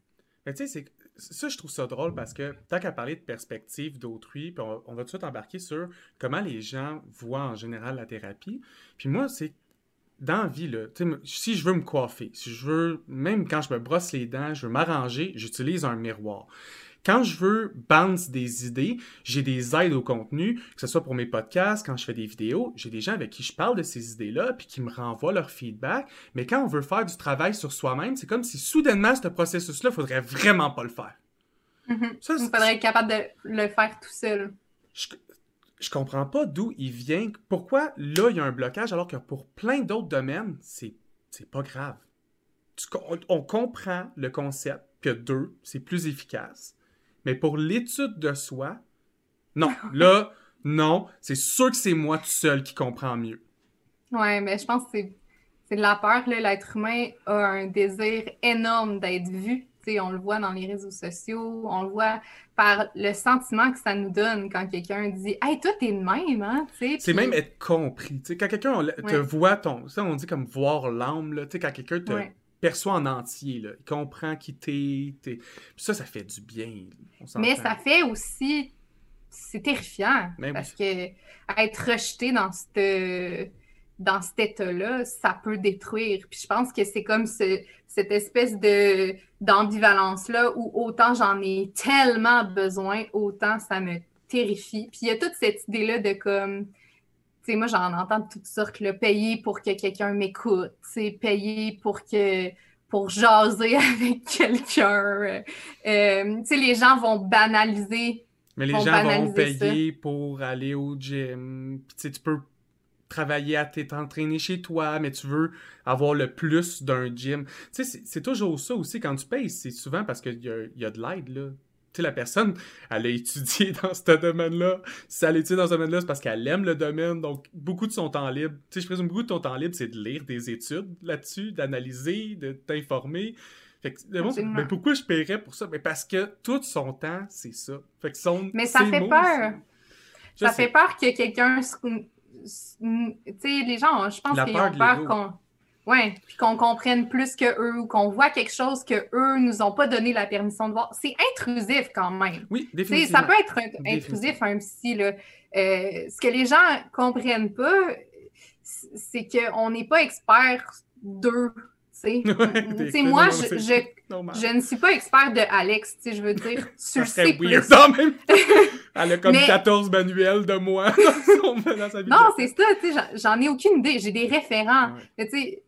Mais tu sais, ça, je trouve ça drôle parce que tant qu'à parler de perspective d'autrui, puis on, va tout de suite embarquer sur comment les gens voient en général la thérapie. Puis moi, c'est dans la vie, là, si je veux me coiffer, si je veux, même quand je me brosse les dents, je veux m'arranger, j'utilise un miroir. Quand je veux bounce des idées, j'ai des aides au contenu, que ce soit pour mes podcasts, quand je fais des vidéos, j'ai des gens avec qui je parle de ces idées-là, puis qui me renvoient leur feedback. Mais quand on veut faire du travail sur soi-même, c'est comme si soudainement, ce processus-là, il faudrait vraiment pas le faire. Mm-hmm. il faudrait être capable de le faire tout seul. Je, je comprends pas d'où il vient. Pourquoi là, il y a un blocage alors que pour plein d'autres domaines, c'est, c'est pas grave. on, on, comprend le concept que deux, c'est plus efficace. Mais pour l'étude de soi, Non, là, non, c'est sûr que c'est moi tout seul qui comprends mieux. Ouais, mais je pense que c'est de la peur. L'être humain a un désir énorme d'être vu. on le voit dans les réseaux sociaux, on le voit par le sentiment que ça nous donne quand quelqu'un dit Hey, toi, t'es de même, hein? C'est même être compris. quand quelqu'un te voit, ton, on dit comme voir l'âme, quand quelqu'un te perçoit en entier, là, il comprend qui t'es. Ça, ça fait du bien. Mais ça fait aussi. C'est terrifiant. Ben parce que être rejeté dans cette dans cet état-là, ça peut détruire. Puis je pense que c'est comme cette espèce de d'ambivalence-là où autant j'en ai tellement besoin, autant ça me terrifie. Puis il y a toute cette idée-là de comme, sais, moi j'en entends de toutes sortes, le payer pour que quelqu'un m'écoute, payer pour que pour jaser avec quelqu'un. Euh, tu sais, les gens vont banaliser. Mais les gens vont payer pour aller au gym. Puis tu peux travailler à t'entraîner chez toi, mais tu veux avoir le plus d'un gym. Tu sais, c'est toujours ça aussi. Quand tu payes, c'est souvent parce qu'il y, y a, de l'aide, là. Tu sais, la personne, elle a étudié dans ce domaine-là. Si elle étudie dans ce domaine-là, c'est parce qu'elle aime le domaine. Donc, beaucoup de son temps libre, tu sais, je présume beaucoup de ton temps libre, c'est de lire des études là-dessus, d'analyser, de t'informer. Fait que, mais pourquoi je paierais pour ça? Mais parce que tout son temps, c'est ça. Fait que son, mais ça fait peur. Ça fait peur que quelqu'un tu sais, les gens, je pense qu'ils ont peur qu'on. Ouais, puis qu'on comprenne plus que eux ou qu'on voit quelque chose que eux nous ont pas donné la permission de voir. C'est intrusif quand même. Oui, définitivement. ça peut être intrusif un psy. Là. Euh, ce que les gens comprennent pas, c'est qu'on n'est pas expert d'eux sais. moi, je, je, ne suis pas expert de Alex, tu sais, je veux dire, tu le sais plus. même Elle a comme 14 manuels de moi dans, sa vie. Non, c'est ça, tu sais, j'en ai aucune idée. J'ai des référents. tu sais,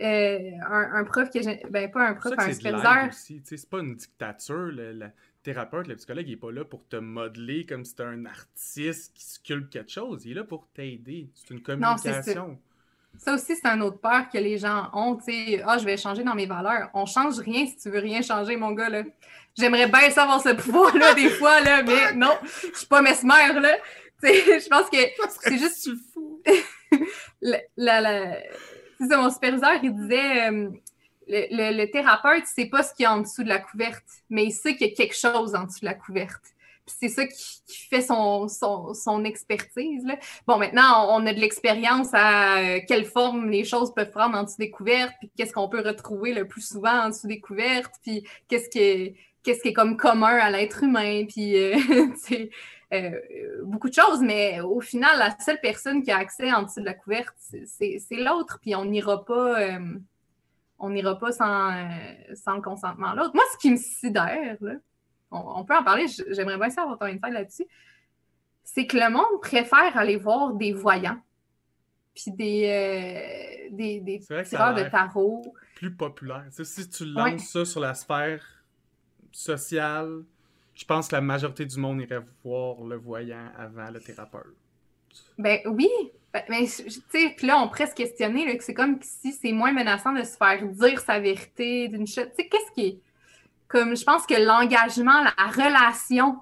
euh, un, prof que j'ai... Ben, pas un prof, un superviseur. C'est pas une dictature, le, thérapeute, le psychologue, il est pas là pour te modeler comme si c'était un artiste qui sculpte quelque chose. Il est là pour t'aider. C'est une communication. Ça aussi, c'est un autre peur que les gens ont, tu sais, ah, je vais changer dans mes valeurs. On change rien si tu veux rien changer, mon gars, là. J'aimerais bien savoir ce pouvoir-là, des fois, là, mais non, je suis pas mesmère, là. Tu sais, je pense que c'est juste... fou. la, la, ça, mon superviseur, il disait... Euh, le, le, thérapeute, c'est pas ce qu'il y a en dessous de la couverte, mais il sait qu'il y a quelque chose en dessous de la couverte c'est ça qui, fait son, expertise. Bon, maintenant, on a de l'expérience à euh, quelle forme les choses peuvent prendre en dessous des couvertes, puis qu'est-ce qu'on peut retrouver le plus souvent en dessous des couvertes, puis qu'est-ce qui est, comme commun à l'être humain, puis euh, beaucoup de choses, mais au final, la seule personne qui a accès en dessous de la couverte, c'est l'autre, puis on n'ira pas on n'ira pas sans, sans le consentement l'autre. Moi, ce qui me sidère, là, on, peut en parler, j'aimerais bien savoir ton insight là-dessus, c'est que le monde préfère aller voir des voyants, puis des, euh, des, des tireurs de tarot. Plus populaire. si tu lances ça sur la sphère sociale, je pense que la majorité du monde irait voir le voyant avant le thérapeute. Ben oui, ben, mais tu sais, puis là, on pourrait se questionner que c'est comme si c'est moins menaçant de se faire dire sa vérité d'une chose. Tu sais, qu'est-ce qui est comme je pense que l'engagement, la relation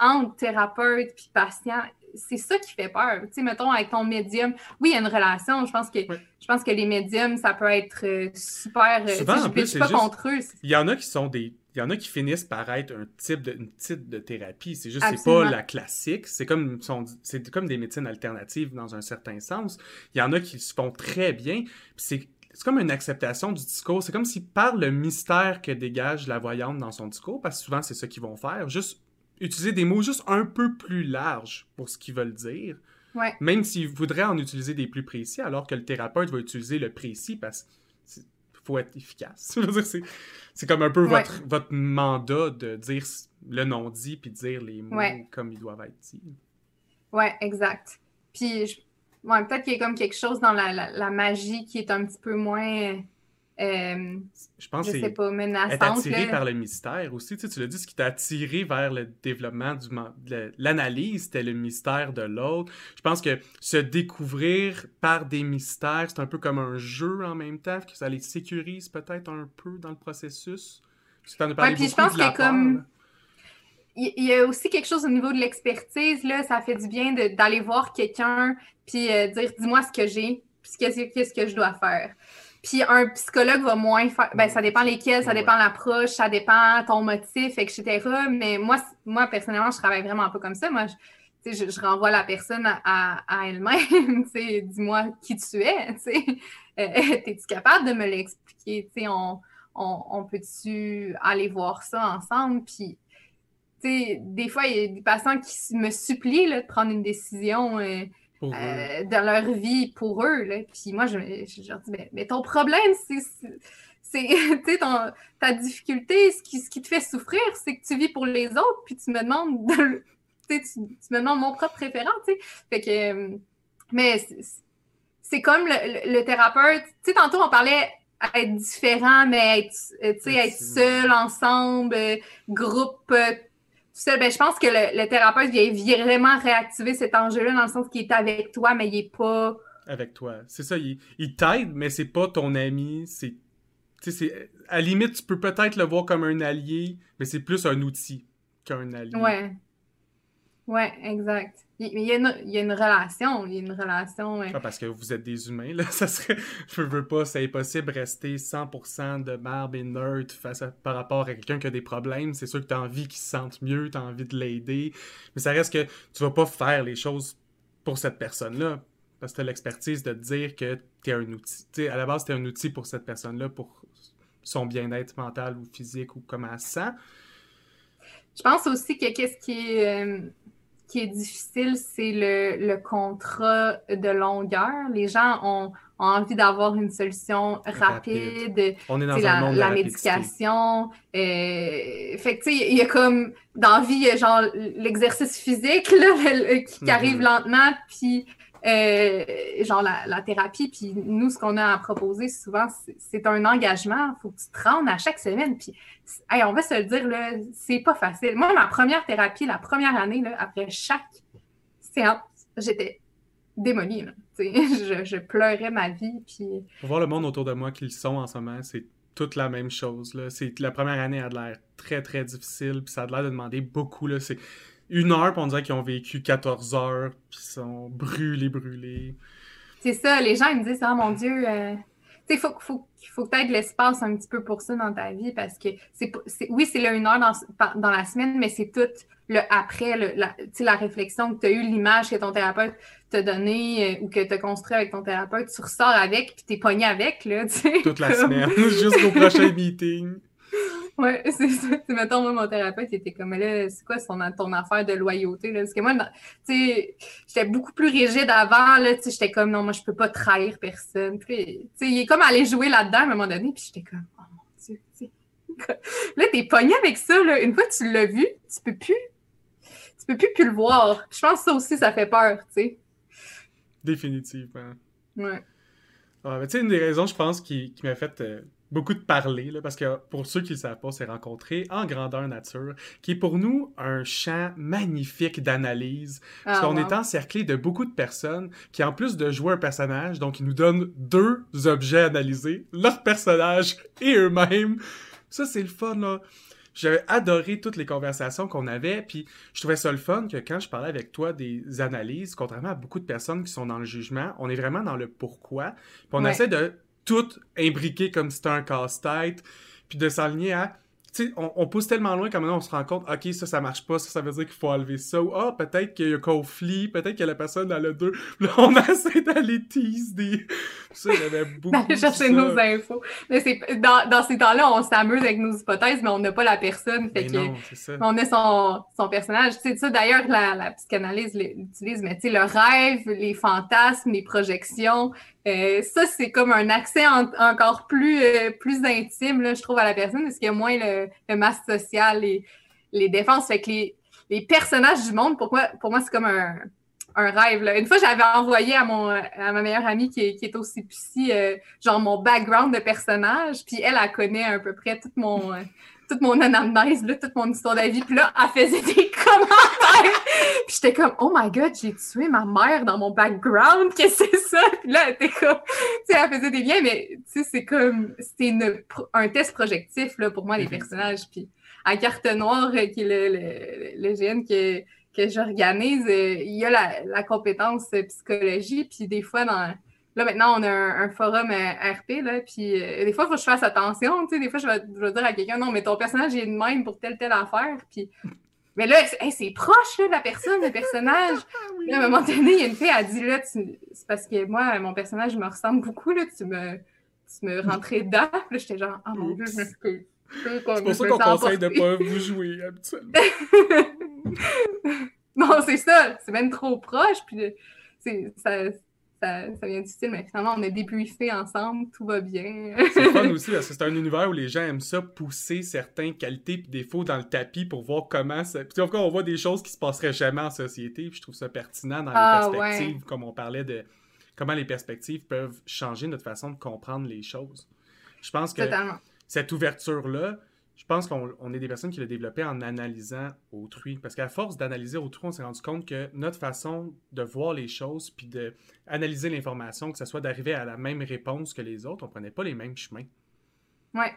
entre thérapeute puis patient, c'est ça qui fait peur. Tu sais, mettons, avec ton médium, oui, il y a une relation. Je pense que, je pense que les médiums, ça peut être euh, super. Euh, Souvent, en plus, pas contre eux. Il y en a qui sont des. Il y en a qui finissent par être un type de, une type de thérapie. C'est juste, c'est pas la classique. C'est comme, c'est comme des médecines alternatives dans un certain sens. Il y en a qui se font très bien. C'est c'est comme une acceptation du discours. C'est comme s'ils parlent le mystère que dégage la voyante dans son discours, parce que souvent c'est ça qu'ils vont faire. Juste utiliser des mots juste un peu plus larges pour ce qu'ils veulent dire. Même s'ils voudraient en utiliser des plus précis, alors que le thérapeute va utiliser le précis parce qu'il faut être efficace. c'est comme un peu votre, votre mandat de dire le non-dit puis de dire les mots comme ils doivent être dits. Ouais, exact. Puis je, Ouais, peut-être qu'il y a comme quelque chose dans la, magie qui est un petit peu moins. Euh, je pense je sais pas, menaçante. Être attiré par le mystère aussi. Tu, sais, tu l'as dit, ce qui t'a attiré vers le développement du. L'analyse, c'était le mystère de l'autre. Je pense que se découvrir par des mystères, c'est un peu comme un jeu en même temps, que ça les sécurise peut-être un peu dans le processus. Parce que puis je pense que comme il y, a aussi quelque chose au niveau de l'expertise, là, ça fait du bien d'aller voir quelqu'un puis euh, dire dis-moi ce que j'ai, puis qu'est-ce que je dois faire. Puis un psychologue va moins faire. Ben, ça dépend lesquels, ça dépend l'approche, ça dépend ton motif, etc. Mais moi, moi, personnellement, je travaille vraiment pas comme ça. Moi, je, je, je renvoie la personne à, à elle-même. Dis-moi qui tu es. Euh, Es-tu capable de me l'expliquer? On, on, on peut-tu aller voir ça ensemble? Puis, des fois, il y a des patients qui me supplient là, de prendre une décision. Euh, euh, dans leur vie pour eux. Là. Puis moi, je, je, leur dis, mais, ton problème, c'est ta difficulté, ce qui, ce qui te fait souffrir, c'est que tu vis pour les autres, puis tu me demandes de, tu, tu, me demandes mon propre référent. Fait que, euh, mais c'est comme le, le, thérapeute, tu sais, tantôt on parlait être différent, mais être, euh, être seul, ensemble, groupe, ben, je pense que le, thérapeute vient vraiment réactiver cet enjeu-là dans le sens qu'il est avec toi, mais il n'est pas. Avec toi. C'est ça, il, t'aide, mais c'est pas ton ami. C'est. À la limite, tu peux peut-être le voir comme un allié, mais c'est plus un outil qu'un allié. Ouais. Ouais, exact. Il, y, a une, relation, il y a une relation. Ah, parce que vous êtes des humains, là. Ça serait. Je veux pas, c'est impossible de rester 100% de barbe et nerd face par rapport à quelqu'un qui a des problèmes. C'est sûr que tu as envie qu'il se sente mieux, tu as envie de l'aider. Mais ça reste que tu vas pas faire les choses pour cette personne-là. Parce que tu as l'expertise de te dire que tu es un outil. sais, à la base, tu es un outil pour cette personne-là, pour son bien-être mental ou physique ou comment sent. Je pense aussi que qu'est-ce qui est. Qui est difficile, c'est le, contrat de longueur. Les gens ont, envie d'avoir une solution rapide. On est dans la, la, médication. Euh, fait que, tu sais, il y a comme, dans la vie, il y a genre l'exercice physique là, qui, arrive mhm. lentement, puis euh, genre la, thérapie. Puis nous, ce qu'on a à proposer souvent, c'est un engagement. Il faut que tu te rendes à chaque semaine. Puis, on va se le dire, c'est pas facile. Moi, ma première thérapie, la première année, là, après chaque séance, j'étais démolie. Je, je, pleurais ma vie. Puis... Pour voir le monde autour de moi qu'ils sont en ce moment, c'est toute la même chose. Là. La première année a l'air très, très difficile. Puis ça a l'air de demander beaucoup. Là. Une heure, puis on dirait qu'ils ont vécu 14 heures, puis ils sont brûlés, brûlés. C'est ça, les gens ils me disent, ah mon Dieu, euh... tu sais, faut, faut, faut que tu aies de l'espace un petit peu pour ça dans ta vie, parce que c'est, oui, c'est là une heure dans, dans la semaine, mais c'est tout le après, le, la, la réflexion que tu as eue, l'image que ton thérapeute t'a donnée euh, ou que tu as construit avec ton thérapeute, tu ressors avec, puis t'es pogné avec, là, tu sais. Toute la semaine, jusqu'au prochain meeting. Ouais, c'est ça. mettons, moi, mon thérapeute, il était comme, là, c'est quoi son, ton affaire de loyauté, là? Parce que moi, tu sais, j'étais beaucoup plus rigide avant, là, tu sais, j'étais comme, non, moi, je peux pas trahir personne. Puis, tu sais, il est comme allé jouer là-dedans à un moment donné, puis j'étais comme, oh mon Dieu, tu sais. Là, t'es pogné avec ça, là. Une fois que tu l'as vu, tu peux plus, tu peux plus plus le voir. Je pense que ça aussi, ça fait peur, tu sais. Définitivement. Ouais. Ah, tu sais, une des raisons, je pense, qui, qui m'a fait euh, beaucoup de parler, là, parce que pour ceux qui ne le savent pas, c'est rencontré en grandeur nature, qui est pour nous un champ magnifique d'analyse, parce ah, qu'on est encerclé de beaucoup de personnes qui, en plus de jouer un personnage, donc ils nous donnent deux objets à analyser, leur personnage et eux-mêmes. Ça, c'est le fun, là. J'avais adoré toutes les conversations qu'on avait, puis je trouvais ça le fun que quand je parlais avec toi des analyses, contrairement à beaucoup de personnes qui sont dans le jugement, on est vraiment dans le pourquoi, puis on essaie de tout imbriqué comme si c'était un casse-tête, puis de s'aligner à on, pousse tellement loin qu'à maintenant on se rend compte, ok, ça, ça marche pas, ça, ça veut dire qu'il faut enlever ça, ou ah, peut-être qu'il y a un conflit, peut-être que la personne a le deux. Là, on essaie d'aller tease des. Ça, j'avais beaucoup. D'aller chercher nos infos. Mais c'est, dans, dans ces temps-là, on s'amuse avec nos hypothèses, mais on n'a pas la personne. Fait que, On a son, son personnage. Tu ça, d'ailleurs, la, la psychanalyse l'utilise, mais tu sais, le rêve, les fantasmes, les projections, euh, ça, c'est comme un accès encore plus, euh, plus intime, là, je trouve, à la personne, parce qu'il y a moins le, masse social et les défenses. Fait que les, personnages du monde, pourquoi, pour moi, c'est comme un, rêve. Là. Une fois, j'avais envoyé à, mon, à ma meilleure amie qui, qui est aussi psy, euh, genre mon background de personnage, puis elle, elle connaît à peu près mon toute mon anamnèse, toute mon histoire de vie. Puis là, elle faisait des commentaires. Puis j'étais comme, oh my god, j'ai tué ma mère dans mon background, qu'est-ce que c'est ça? Puis là, elle comme, tu sais, elle faisait des liens, mais tu sais, c'est comme, c'était un test projectif, là, pour moi, les personnages. Puis à Carte Noire, euh, qui est le, le, GN que, que j'organise, euh, il y a la, la compétence psychologie, puis des fois, dans Là, maintenant, on a un, forum euh, RP, là, puis euh, des fois, il faut que je fasse attention, tu sais, des fois, je vais, dire à quelqu'un, non, mais ton personnage est de même pour telle, telle affaire, puis... Mais là, c'est proche, là, la personne, le personnage. à un moment donné, il y a une fille, elle dit, là, c'est parce que moi, mon personnage me ressemble beaucoup, là, tu me, tu me rentrais dedans. Là, j'étais genre, oh mon Dieu, C'est pour ça qu'on conseille de pas vous jouer, habituellement. non, c'est ça, c'est même trop proche, puis ça, ça, vient du style, mais finalement, on a débriefé ensemble, tout va bien. c'est fun aussi, parce que c'est un univers où les gens aiment ça, pousser certaines qualités et défauts dans le tapis pour voir comment ça... Puis en tout cas, on voit des choses qui se passeraient jamais en société, puis je trouve ça pertinent dans les ah, perspectives, comme on parlait de comment les perspectives peuvent changer notre façon de comprendre les choses. Je pense que cette ouverture-là, pense qu'on est des personnes qui l'ont développé en analysant autrui. Parce qu'à force d'analyser autrui, on s'est rendu compte que notre façon de voir les choses puis d'analyser l'information, que ce soit d'arriver à la même réponse que les autres, on prenait pas les mêmes chemins. Ouais.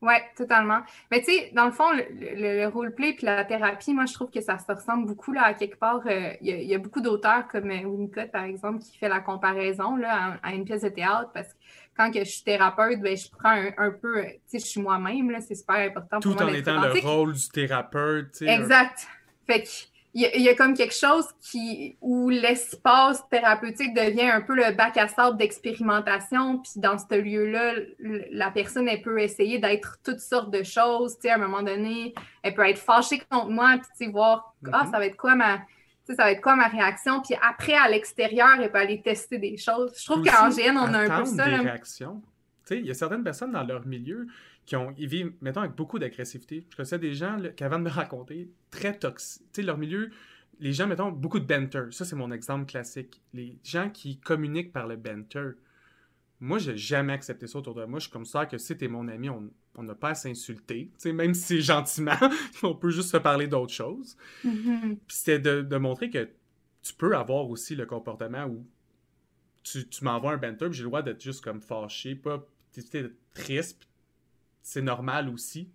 Ouais, totalement. Mais tu sais, dans le fond, le, le, roleplay puis la thérapie, moi, je trouve que ça se ressemble beaucoup là, à quelque part. Euh, il y, a beaucoup d'auteurs comme euh, Winnicott, par exemple, qui fait la comparaison là, à, une pièce de théâtre parce que quand que je suis thérapeute, ben, je prends un, peu, tu sais, je suis moi-même, c'est super important pour Tout en étant le rôle du thérapeute, Exact. Fait que, il y, a comme quelque chose qui où l'espace thérapeutique devient un peu le bac à sable d'expérimentation. Puis dans ce lieu-là, la personne, elle peut essayer d'être toutes sortes de choses. Tu sais, à un moment donné, elle peut être fâchée contre moi, puis tu sais, voir, ah, mm-hmm. ça va être quoi ma ça va être quoi ma réaction? Puis après, à l'extérieur, elle peut aller tester des choses. Je trouve qu'en GN, on a un peu ça. des réactions. Il y a certaines personnes dans leur milieu qui ont, ils vivent, mettons, avec beaucoup d'agressivité. Je connaissais des gens qui, avant de me raconter, très toxiques. Tu sais, leur milieu, les gens, mettons, beaucoup de banter. Ça, c'est mon exemple classique. Les gens qui communiquent par le banter. Moi, j'ai jamais accepté ça autour de moi. Je suis comme ça que si t'es mon ami, on n'a pas à s'insulter. Même si c'est gentiment, on peut juste se parler d'autres choses. Mm-hmm. Puis c'était de, montrer que tu peux avoir aussi le comportement où tu, tu m'envoies un banter, j'ai le droit d'être juste comme fâché, pas triste. C'est normal aussi.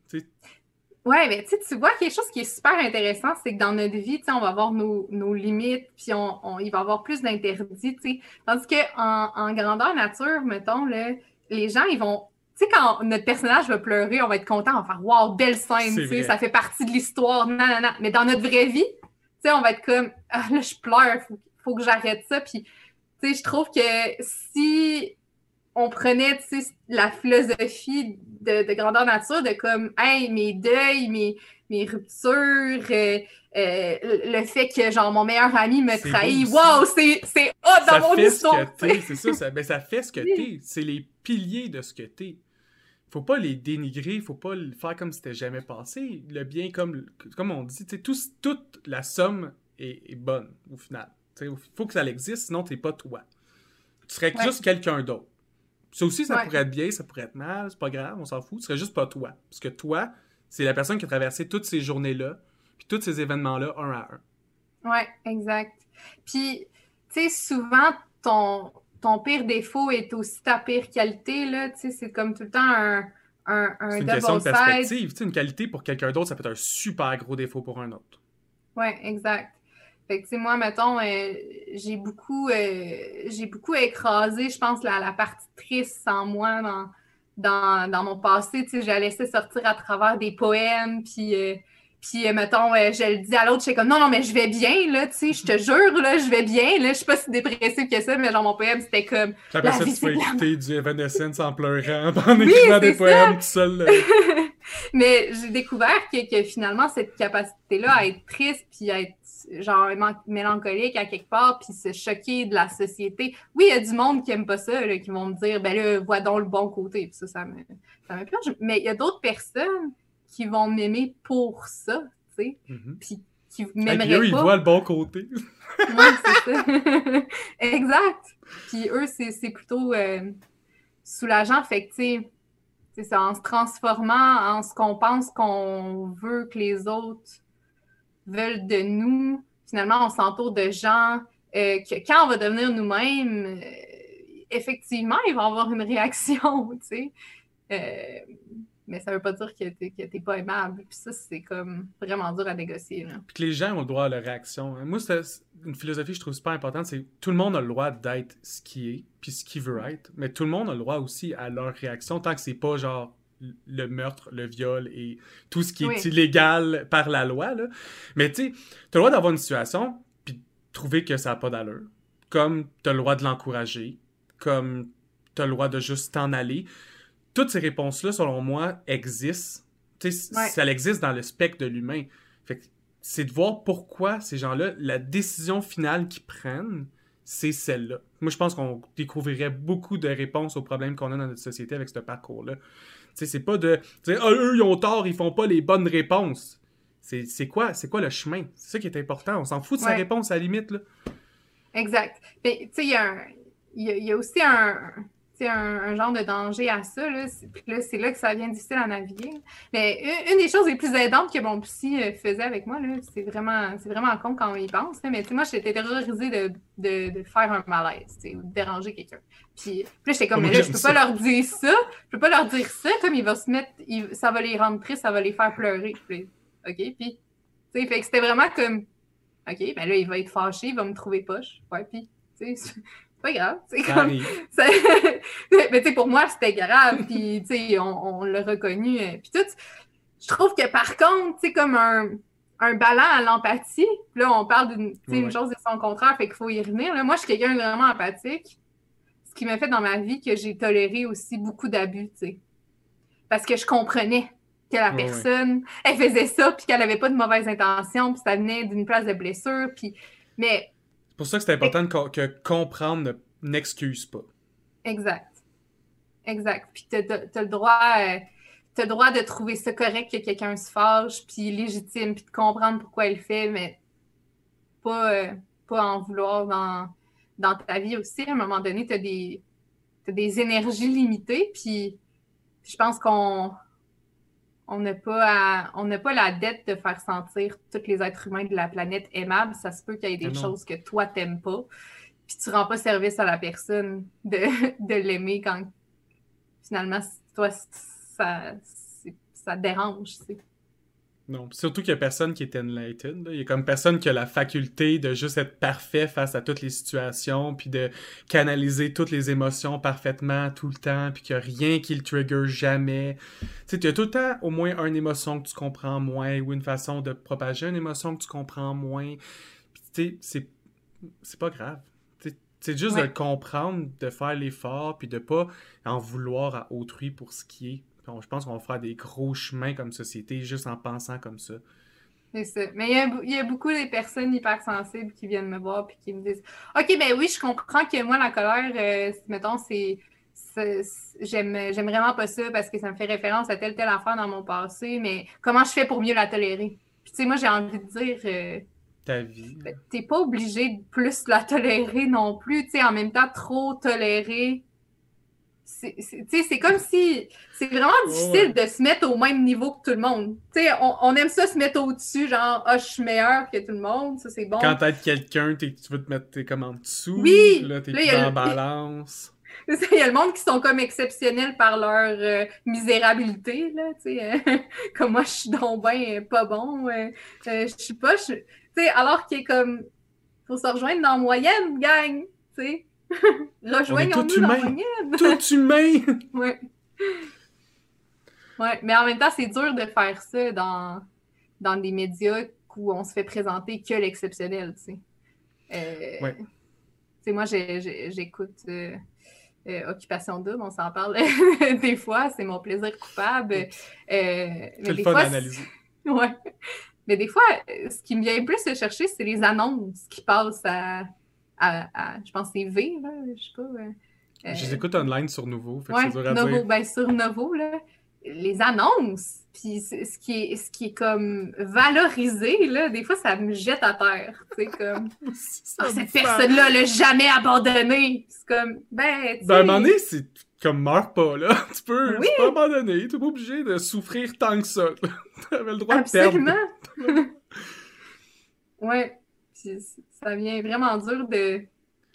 Ouais, mais tu vois, quelque chose qui est super intéressant, c'est que dans notre vie, on va avoir nos, limites, puis on, il va y avoir plus d'interdits, tu sais. Tandis qu'en en grandeur nature, mettons, là, les gens, ils vont. Tu sais, quand notre personnage va pleurer, on va être content, on va faire Wow, belle scène, tu sais, ça fait partie de l'histoire, non, non, non. Mais dans notre vraie vie, tu sais, on va être comme Ah, là, je pleure, faut, faut que j'arrête ça. Puis, tu sais, je trouve que si on prenait la philosophie de, grandeur nature, de comme, hey, mes deuils, mes, mes ruptures, euh, euh, le fait que, genre, mon meilleur ami me trahit. Wow, c'est hot dans mon histoire! C'est ça, ça, ben, ça fait ce que t'es. C'est les piliers de ce que t'es. Faut pas les dénigrer, faut pas le faire comme si c'était jamais passé. Le bien, comme, comme on dit, tout, toute la somme est, bonne, au final. Il faut que ça existe, sinon t'es pas toi. Tu serais juste quelqu'un d'autre. Ça aussi, ça pourrait être bien, ça pourrait être mal, c'est pas grave, on s'en fout. Ce serait juste pas toi. Parce que toi, c'est la personne qui a traversé toutes ces journées-là, puis tous ces événements-là, un à un. Ouais, exact. Puis, tu sais, souvent, ton, ton pire défaut est aussi ta pire qualité, là. Tu sais, c'est comme tout le temps un, un, un C'est une question de perspective. Une qualité pour quelqu'un d'autre, ça peut être un super gros défaut pour un autre. Ouais, exact. Fait que, tu sais, moi, mettons, euh, j'ai beaucoup, euh, j'ai beaucoup écrasé, je pense, la, la partie triste en moi dans, dans, dans mon passé. Tu sais, j'ai laissé sortir à travers des poèmes, puis, euh, puis mettons, je le dis à l'autre, je suis comme, non, non, mais je vais bien, là, tu sais, je te jure, là, je vais bien, là, je suis pas si dépressive que ça, mais genre, mon poème, c'était comme. Après ça, tu peux écouter du Evanescence en pleurant, en écrivant des poèmes tout seul. mais j'ai découvert que, que, finalement, cette capacité-là à être triste, puis à être genre mélancolique à quelque part, puis se choquer de la société. Oui, il y a du monde qui aime pas ça, qui vont me dire, ben là, vois donc le bon côté, puis ça, ça me, ça Mais il y a d'autres personnes qui vont m'aimer pour ça, tu sais, mm-hmm. puis qui m'aimeraient pas. eux, ils voient le bon côté. oui, c'est ça. exact. Puis eux, c'est plutôt euh, soulageant, fait que, tu sais, c'est ça, en se transformant en ce qu'on pense qu'on veut que les autres veulent de nous. Finalement, on s'entoure de gens euh, que quand on va devenir nous-mêmes, euh, effectivement, il va y avoir une réaction, tu sais. Euh, mais ça veut pas dire que t'es pas aimable. Puis ça, c'est comme vraiment dur à négocier. Là. Puis que les gens ont le droit à leur réaction. Moi, c'est une philosophie que je trouve super importante, c'est tout le monde a le droit d'être ce qui est, puis ce qu'il veut être, mais tout le monde a le droit aussi à leur réaction, tant que c'est pas genre le meurtre, le viol et tout ce qui est illégal par la loi. Là. Mais tu sais, t'as le droit d'avoir une situation, puis trouver que ça n'a pas d'allure. Comme t'as le droit de l'encourager, comme t'as le droit de juste t'en aller toutes ces réponses-là, selon moi, existent. Ouais. Ça existe dans le spectre de l'humain. c'est de voir pourquoi ces gens-là, la décision finale qu'ils prennent, c'est celle-là. Moi, je pense qu'on découvrirait beaucoup de réponses aux problèmes qu'on a dans notre société avec ce parcours-là. C'est pas de dire ah, eux, ils ont tort, ils font pas les bonnes réponses. C'est quoi, quoi le chemin? C'est ça qui est important. On s'en fout de sa réponse à la limite. Là. Exact. Il y, y, a aussi un, un, genre de danger à ça. Là. là, c'est là que ça devient difficile à naviguer. Mais une, des choses les plus aidantes que mon psy euh, faisait avec moi, c'est vraiment, c'est vraiment con quand on y pense. Là, mais moi, j'étais terrorisée de, de, de, faire un malaise ou de déranger quelqu'un. Puis, là, j'étais comme, mais là, je peux pas leur dire ça. Je peux pas leur dire ça, comme il va se mettre, ça va les rendre tristes, ça va les faire pleurer. OK? Puis, fait que c'était vraiment comme, OK, ben là, il va être fâché, il va me trouver poche. Ouais, puis, tu sais, pas grave. C'est comme. mais tu sais, pour moi, c'était grave. Puis, tu sais, on, on l'a reconnu. Euh, puis tout. Je trouve que par contre, tu sais, comme un, un ballon à l'empathie, là, on parle d'une une chose et son contraire, fait qu'il faut y revenir. Là, moi, je suis quelqu'un de vraiment empathique. Ce qui m'a fait dans ma vie que j'ai toléré aussi beaucoup d'abus, tu sais. Parce que je comprenais que la personne, elle faisait ça, puis qu'elle avait pas de mauvaises intentions, puis ça venait d'une place de blessure, puis... Mais pour ça que c'est important que, comprendre n'excuse pas. Exact. Exact. Puis tu as, le droit. Euh, le droit de trouver ça correct que quelqu'un se fâche, puis légitime, puis de comprendre pourquoi il le fait, mais pas, euh, pas en vouloir dans, dans ta vie aussi. À un moment donné, tu as des, des énergies limitées, puis je pense qu'on on n'a pas, on pas la dette de faire sentir tous les êtres humains de la planète aimables. Ça se peut qu'il y ait des choses que toi, t'aimes pas. Puis tu rends pas service à la personne de, de l'aimer quand finalement, toi, ça, ça dérange. Non, surtout qu'il n'y a personne qui est enlightened. Il y a comme personne qui a la faculté de juste être parfait face à toutes les situations, puis de canaliser toutes les émotions parfaitement tout le temps, puis qu'il n'y a rien qui le trigger jamais. Tu sais, tu as tout le temps au moins une émotion que tu comprends moins, ou une façon de propager une émotion que tu comprends moins. Puis tu sais, c'est pas grave. C'est juste de comprendre, de faire l'effort, puis de pas en vouloir à autrui pour ce qui est je pense qu'on va faire des gros chemins comme société juste en pensant comme ça. C'est ça. Mais il y, a, beaucoup de personnes hypersensibles qui viennent me voir et qui me disent OK, ben oui, je comprends que moi, la colère, euh, mettons, c'est. J'aime vraiment pas ça parce que ça me fait référence à telle, telle affaire dans mon passé, mais comment je fais pour mieux la tolérer? Puis, tu sais, moi, j'ai envie de dire. Euh, Ta vie. Ben, t'es pas obligé de plus la tolérer non plus. Tu sais, en même temps, trop tolérer c'est comme si c'est vraiment difficile de se mettre au même niveau que tout le monde. On, on, aime ça se mettre au-dessus, genre ah, je suis meilleur que tout le monde, ça c'est bon. Quand t'aides quelqu'un, tu veux te mettre comme en dessous, oui, là t'es en balance. Il y a le monde qui sont comme exceptionnels par leur euh, misérabilité, là, euh, comme moi je suis donc ben pas bon, euh, je suis pas, alors qu'il est comme, faut se rejoindre dans la moyenne, gang, tu sais. Rejoignons-nous dans la Tout humain! ouais. Ouais, mais en même temps, c'est dur de faire ça dans, dans des médias où on se fait présenter que l'exceptionnel, tu sais. Euh, ouais. Tu sais, moi, j'écoute euh, euh, Occupation Double, on s'en parle des fois, c'est mon plaisir coupable. C'est le fun d'analyser. Ouais. Mais des fois, ce qui me vient plus se chercher, c'est les annonces qui passent à, je pense que c'est V, là, je sais pas. Euh, je les écoute online sur Nouveau. Fait ouais, Novo, ben, sur Nouveau, là, les annonces, puis ce qui est, ce qui est comme valorisé, là, des fois, ça me jette à terre. C'est comme, ah, cette personne-là l'a jamais abandonné. C'est comme, ben, Ben, à un moment donné, c'est comme, meurs pas, là. Tu peux, tu peux abandonner. Tu pas obligé de souffrir tant que ça. tu avais le droit Absolument. de perdre. Ouais. Ça vient vraiment dur de.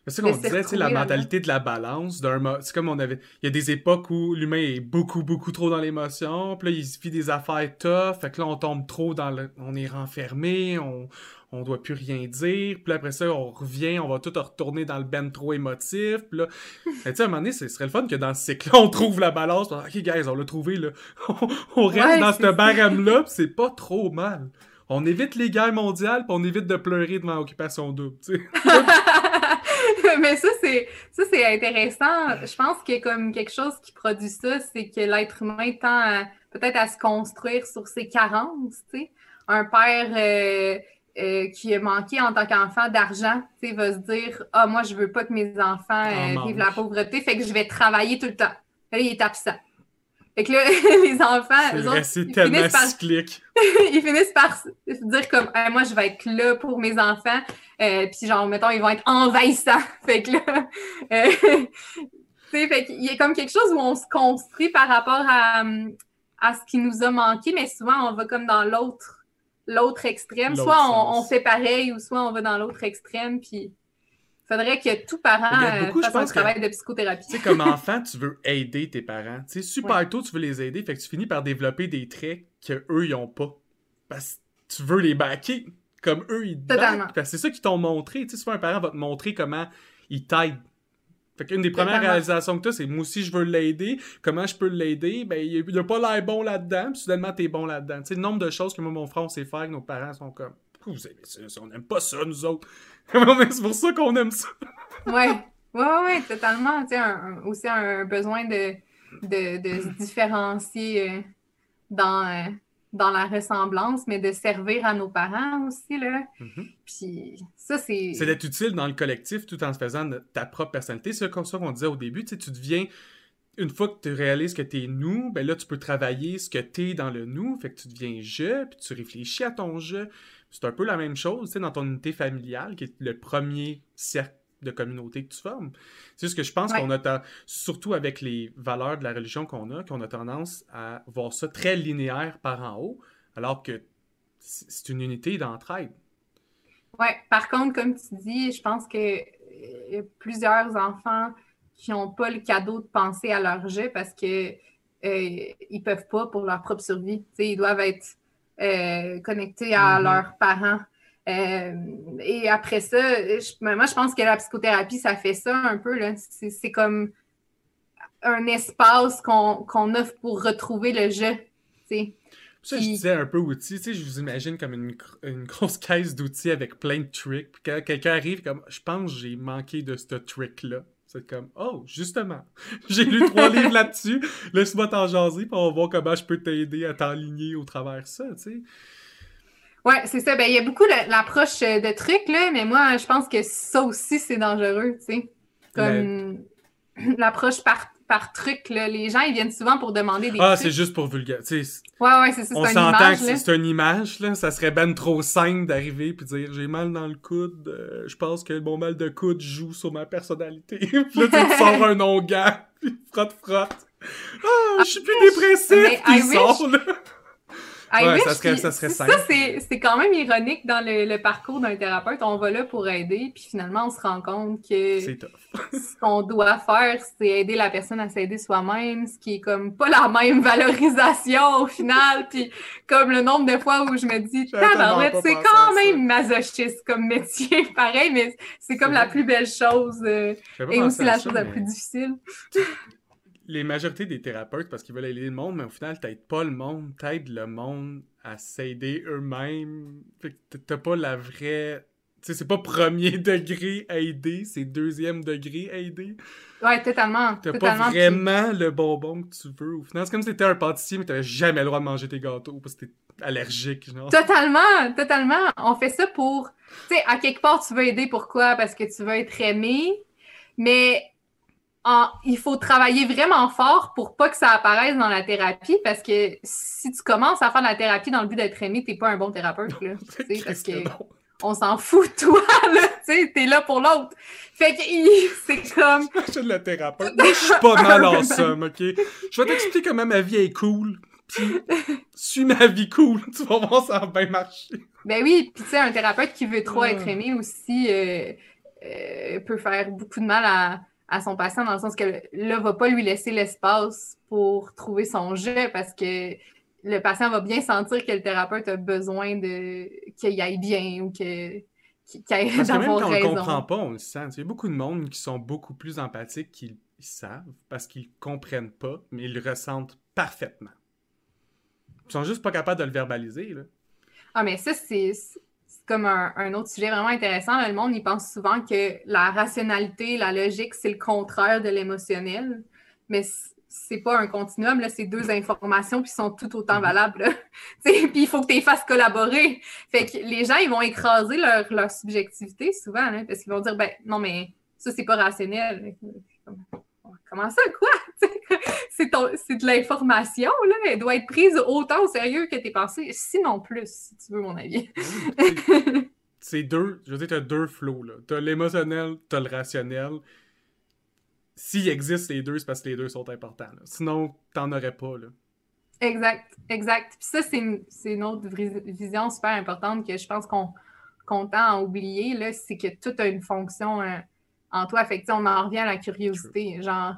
C'est qu'on disait, tu sais, la mentalité de la balance. C'est comme on avait. Il y a des époques où l'humain est beaucoup, beaucoup trop dans l'émotion. Puis là, il vit des affaires tough. Fait que là, on tombe trop dans le. On est renfermé. On, on doit plus rien dire. Puis après ça, on revient, on va tout retourner dans le ben trop émotif. Puis là, tu sais, à un moment donné, ce serait le fun que dans ce cycle-là, on trouve la balance. Ok, guys, on l'a trouvé, là. on reste dans ce barème-là, c'est pas trop mal. On évite les guerres mondiales, puis on évite de pleurer devant l'occupation double, tu sais. Mais ça, c'est ça, c'est intéressant. Je pense que comme quelque chose qui produit ça, c'est que l'être humain tend peut-être à se construire sur ses carences, tu sais. Un père... Euh, euh, qui a manqué en tant qu'enfant d'argent, va se dire Ah, moi, je veux pas que mes enfants euh, vivent la pauvreté, fait que je vais travailler tout le temps. Là, il est absent. Fait que là, les enfants, eux autres, ils, finissent par... ils finissent par se dire comme moi, je vais être là pour mes enfants. Euh, Puis genre, mettons, ils vont être envahissants. Fait que là, euh, fait qu'il y a comme quelque chose où on se construit par rapport à, à ce qui nous a manqué, mais souvent, on va comme dans l'autre l'autre extrême. Soit on, fait pareil ou soit on va dans l'autre extrême. Puis faudrait que tout parent euh, fasse un travail de psychothérapie. Tu sais, comme enfant, tu veux aider tes parents. Tu sais, super tôt, tu veux les aider. Fait que tu finis par développer des traits qu'eux, ils n'ont pas. Parce que tu veux les backer comme eux, ils te Totalement. c'est ça qu'ils t'ont montré. Tu sais, souvent, un parent va te montrer comment il t'aide fait qu'une des premières réalisations que tu as, c'est moi aussi je veux l'aider. Comment je peux l'aider? Ben, il n'a pas l'air bon là-dedans, puis soudainement t'es bon là-dedans. Tu sais, le nombre de choses que moi, mon frère, on sait faire, que nos parents sont comme. Vous aimez ça, on n'aime pas ça, nous autres. c'est pour ça qu'on aime ça. ouais. Ouais, ouais, totalement. Tu sais, aussi un besoin de, de, de se différencier euh, dans. Euh, dans la ressemblance, mais de servir à nos parents aussi, là. Mm-hmm. Puis ça, c'est... C'est d'être utile dans le collectif tout en se faisant ta propre personnalité. C'est comme ça qu'on disait au début, tu sais, tu deviens... Une fois que tu réalises que tu es nous, ben là, tu peux travailler ce que tu es dans le nous, fait que tu deviens je, puis tu réfléchis à ton je. C'est un peu la même chose, tu sais, dans ton unité familiale, qui est le premier cercle de communauté que tu formes. C'est juste que je pense qu'on a, surtout avec les valeurs de la religion qu'on a, qu'on a tendance à voir ça très linéaire par en haut, alors que c'est une unité d'entraide. Oui, par contre, comme tu dis, je pense que y a plusieurs enfants qui n'ont pas le cadeau de penser à leur jeu parce que euh, ils peuvent pas pour leur propre survie. ils doivent être euh, connectés à mm-hmm. leurs parents. Euh, et après ça, moi, je pense que la psychothérapie, ça fait ça un peu. C'est comme un espace qu'on offre pour retrouver le jeu. Ça, je disais un peu outils. Je vous imagine comme une, grosse caisse d'outils avec plein de tricks. Puis quand quelqu'un arrive, comme je pense j'ai manqué de ce trick-là. C'est comme, oh, justement, j'ai lu trois livres là-dessus, laisse-moi t'en jaser, puis on va voir comment je peux t'aider à t'enligner au travers de ça, tu sais. Ouais, c'est ça. Ben, il y a beaucoup l'approche euh, de trucs, là, mais moi, je pense que ça aussi, c'est dangereux, tu sais. Comme l'approche par, par truc, là. Les gens, ils viennent souvent pour demander des Ah, c'est juste pour vulgariser. Ouais, ouais, c'est ça. On s'entend que c'est une image, là. Ça serait ben trop simple d'arriver puis dire j'ai mal dans le coude. Euh, je pense que mon mal de coude joue sur ma personnalité. puis là, tu sors un onguent, puis frotte, frotte. Ah, je suis plus dépressif. Puis il sort, là ça serait, ça serait simple. Ça, c'est quand même ironique dans le, parcours d'un thérapeute. On va là pour aider, puis finalement, on se rend compte que ce qu'on doit faire, c'est aider la personne à s'aider soi-même, ce qui est comme pas la même valorisation au final. Puis comme le nombre de fois où je me dis, c'est quand même masochiste comme métier, pareil, mais c'est comme la plus belle chose euh, et aussi la chose la plus difficile les majorités des thérapeutes parce qu'ils veulent aider le monde, mais au final, t'aides pas le monde, t'aides le monde à s'aider eux-mêmes. Fait que t'as pas la vraie. Tu sais, c'est pas premier degré aider, c'est deuxième degré aider. Ouais, totalement. T'as pas vraiment le bonbon que tu veux. Au final, c'est comme si t'étais un pâtissier, mais t'avais jamais le droit de manger tes gâteaux parce que t'es allergique. Genre. Totalement, totalement. On fait ça pour. Tu sais, à quelque part, tu veux aider pourquoi? Parce que tu veux être aimé. Mais il faut travailler vraiment fort pour pas que ça apparaisse dans la thérapie parce que si tu commences à faire de la thérapie dans le but d'être aimé, t'es pas un bon thérapeute. Là, parce que on s'en fout de toi, là, tu t'es là pour l'autre. Fait que c'est comme. Je suis thérapeute. je suis pas mal en somme, ok? Je vais t'expliquer comment ma vie est cool. puis suis ma vie cool. Tu vas voir, ça va bien marcher. Ben oui, puis tu sais, un thérapeute qui veut trop être Ah. aimé aussi euh, euh, peut faire beaucoup de mal à, à son patient dans le sens que là, va pas lui laisser l'espace pour trouver son jeu parce que le patient va bien sentir que le thérapeute a besoin de qu'il aille bien ou que qu'il aille Parce que même quand on le raison. comprend pas, on le sent. Il y a beaucoup de monde qui sont beaucoup plus empathiques qu'ils ils savent parce qu'ils comprennent pas, mais ils le ressentent parfaitement. Ils sont juste pas capables de le verbaliser. Là. Ah, mais ça, c'est comme un, un autre sujet vraiment intéressant. là. Le monde, il pense souvent que la rationalité, la logique, c'est le contraire de l'émotionnel. Mais c'est pas un continuum, là, c'est deux informations qui sont tout autant Mhm. valables. Puis il faut que tu les fasses collaborer. Fait que les gens, ils vont écraser leur, leur subjectivité souvent, là, parce qu'ils vont dire, ben non, mais ça, c'est pas rationnel. Comme, Comment ça, quoi? c'est ton- c'est de l'information, là. Elle doit être prise autant au sérieux que tes pensées, sinon plus, si tu veux mon avis. C'est- C'est deux, je veux dire, t'as deux flots. là. T'as l'émotionnel, t'as le rationnel. S'il existe les deux, c'est parce que les deux sont importants. là. Sinon, t'en aurais pas. Là. Exact, exact. Puis ça, c'est une, c'est une autre vision super importante que je pense qu'on qu'on tend à oublier, là, c'est que tout a une fonction euh, en toi. Fait que, on en revient à la curiosité. Genre,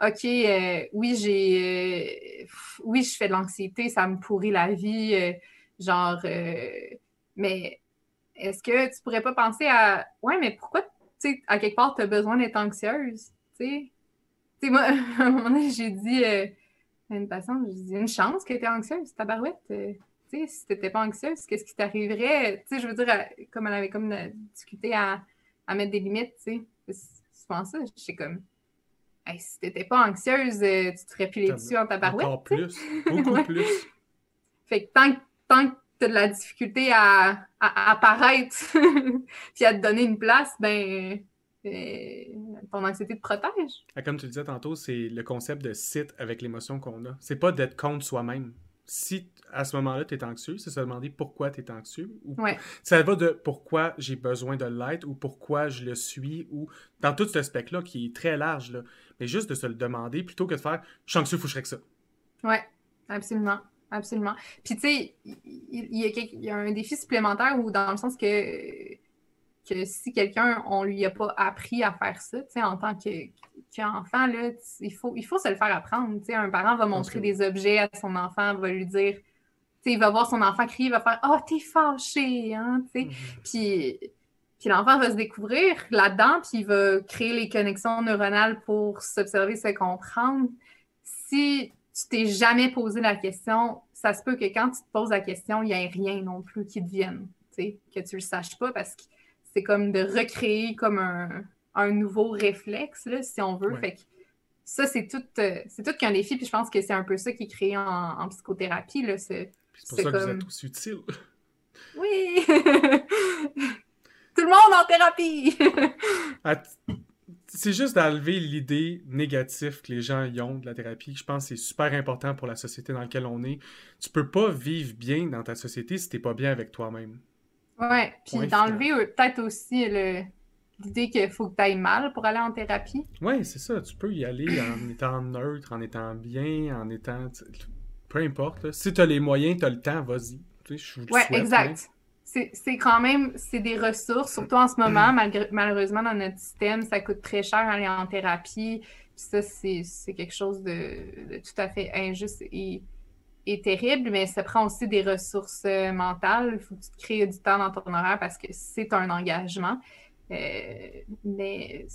OK, euh, oui, j'ai... euh, oui, je fais de l'anxiété, ça me pourrit la vie. euh, genre, mais est-ce que tu pourrais pas penser à... Ouais, mais pourquoi, tu sais, à quelque part, tu as besoin d'être anxieuse, tu sais? Moi, à un moment donné, j'ai dit... à une patiente, je dis une chance que tu es anxieuse, tabarouette. tu sais, si tu n'étais pas anxieuse, qu'est-ce qui t'arriverait? Tu sais, je veux dire, comme elle avait comme discuté à, à mettre des limites, tu sais. C'est souvent ça. Je sais comme, hey, si tu n'étais pas anxieuse, euh, tu te ferais piler dessus en tabarouette. Encore plus. Beaucoup Ouais. plus. Fait que tant, que- tant que tu as de la difficulté à, à- à apparaître puis à te donner une place, ben, euh, ton anxiété te protège. Ah, Comme tu le disais tantôt, c'est le concept de sit avec l'émotion qu'on a. C'est pas d'être contre soi-même. Si à ce moment-là, tu es anxieux, c'est se demander pourquoi tu es anxieux. Ou Ouais. Ça va de pourquoi j'ai besoin de l'être ou pourquoi je le suis ou dans tout ce spectre-là qui est très large. Là. Mais juste de se le demander plutôt que de faire je suis anxieux, faut que je que ça. Ouais, absolument. Absolument. Puis, tu sais, il y a un défi supplémentaire où, dans le sens que, que si quelqu'un, on lui a pas appris à faire ça, tu sais, en tant que- qu'enfant, là, il faut, il faut se le faire apprendre. Tu sais, un parent va montrer des objets à son enfant, va lui dire, tu sais, il va voir son enfant crier, il va faire « Oh, t'es fâché! » hein, tu sais. Puis, puis l'enfant va se découvrir là-dedans, puis il va créer les connexions neuronales pour s'observer, se comprendre. Si tu t'es jamais posé la question, ça se peut que quand tu te poses la question, il n'y ait rien non plus qui te vienne, que tu le saches pas, parce que c'est comme de recréer comme un, un nouveau réflexe, là, si on veut. Ouais. Fait que ça, c'est tout, euh, c'est tout qu'un défi, puis je pense que c'est un peu ça qui est créé en, en psychothérapie, là, c'est pour ça que vous comme- êtes aussi utile. oui! Tout le monde en thérapie! Ah, C'est juste d'enlever l'idée négative que les gens y ont de la thérapie. Je pense que c'est super important pour la société dans laquelle on est. Tu peux pas vivre bien dans ta société si t'es pas bien avec toi-même. Ouais, puis d'enlever peut-être aussi le- l'idée qu'il faut que tu ailles mal pour aller en thérapie. Ouais, c'est ça. Tu peux y aller en étant neutre, en étant bien, en étant. Peu importe. là. Si t'as les moyens, t'as le temps, vas-y. Tu sais, souhaite, exact. C'est c'est quand même, c'est des ressources, surtout en ce moment, malgré- malheureusement, dans notre système, ça coûte très cher aller en thérapie. Puis ça, c'est c'est quelque chose de, de tout à fait injuste et, et terrible, mais ça prend aussi des ressources euh, mentales. Il faut que tu te crées du temps dans ton horaire parce que c'est un engagement. Euh, mais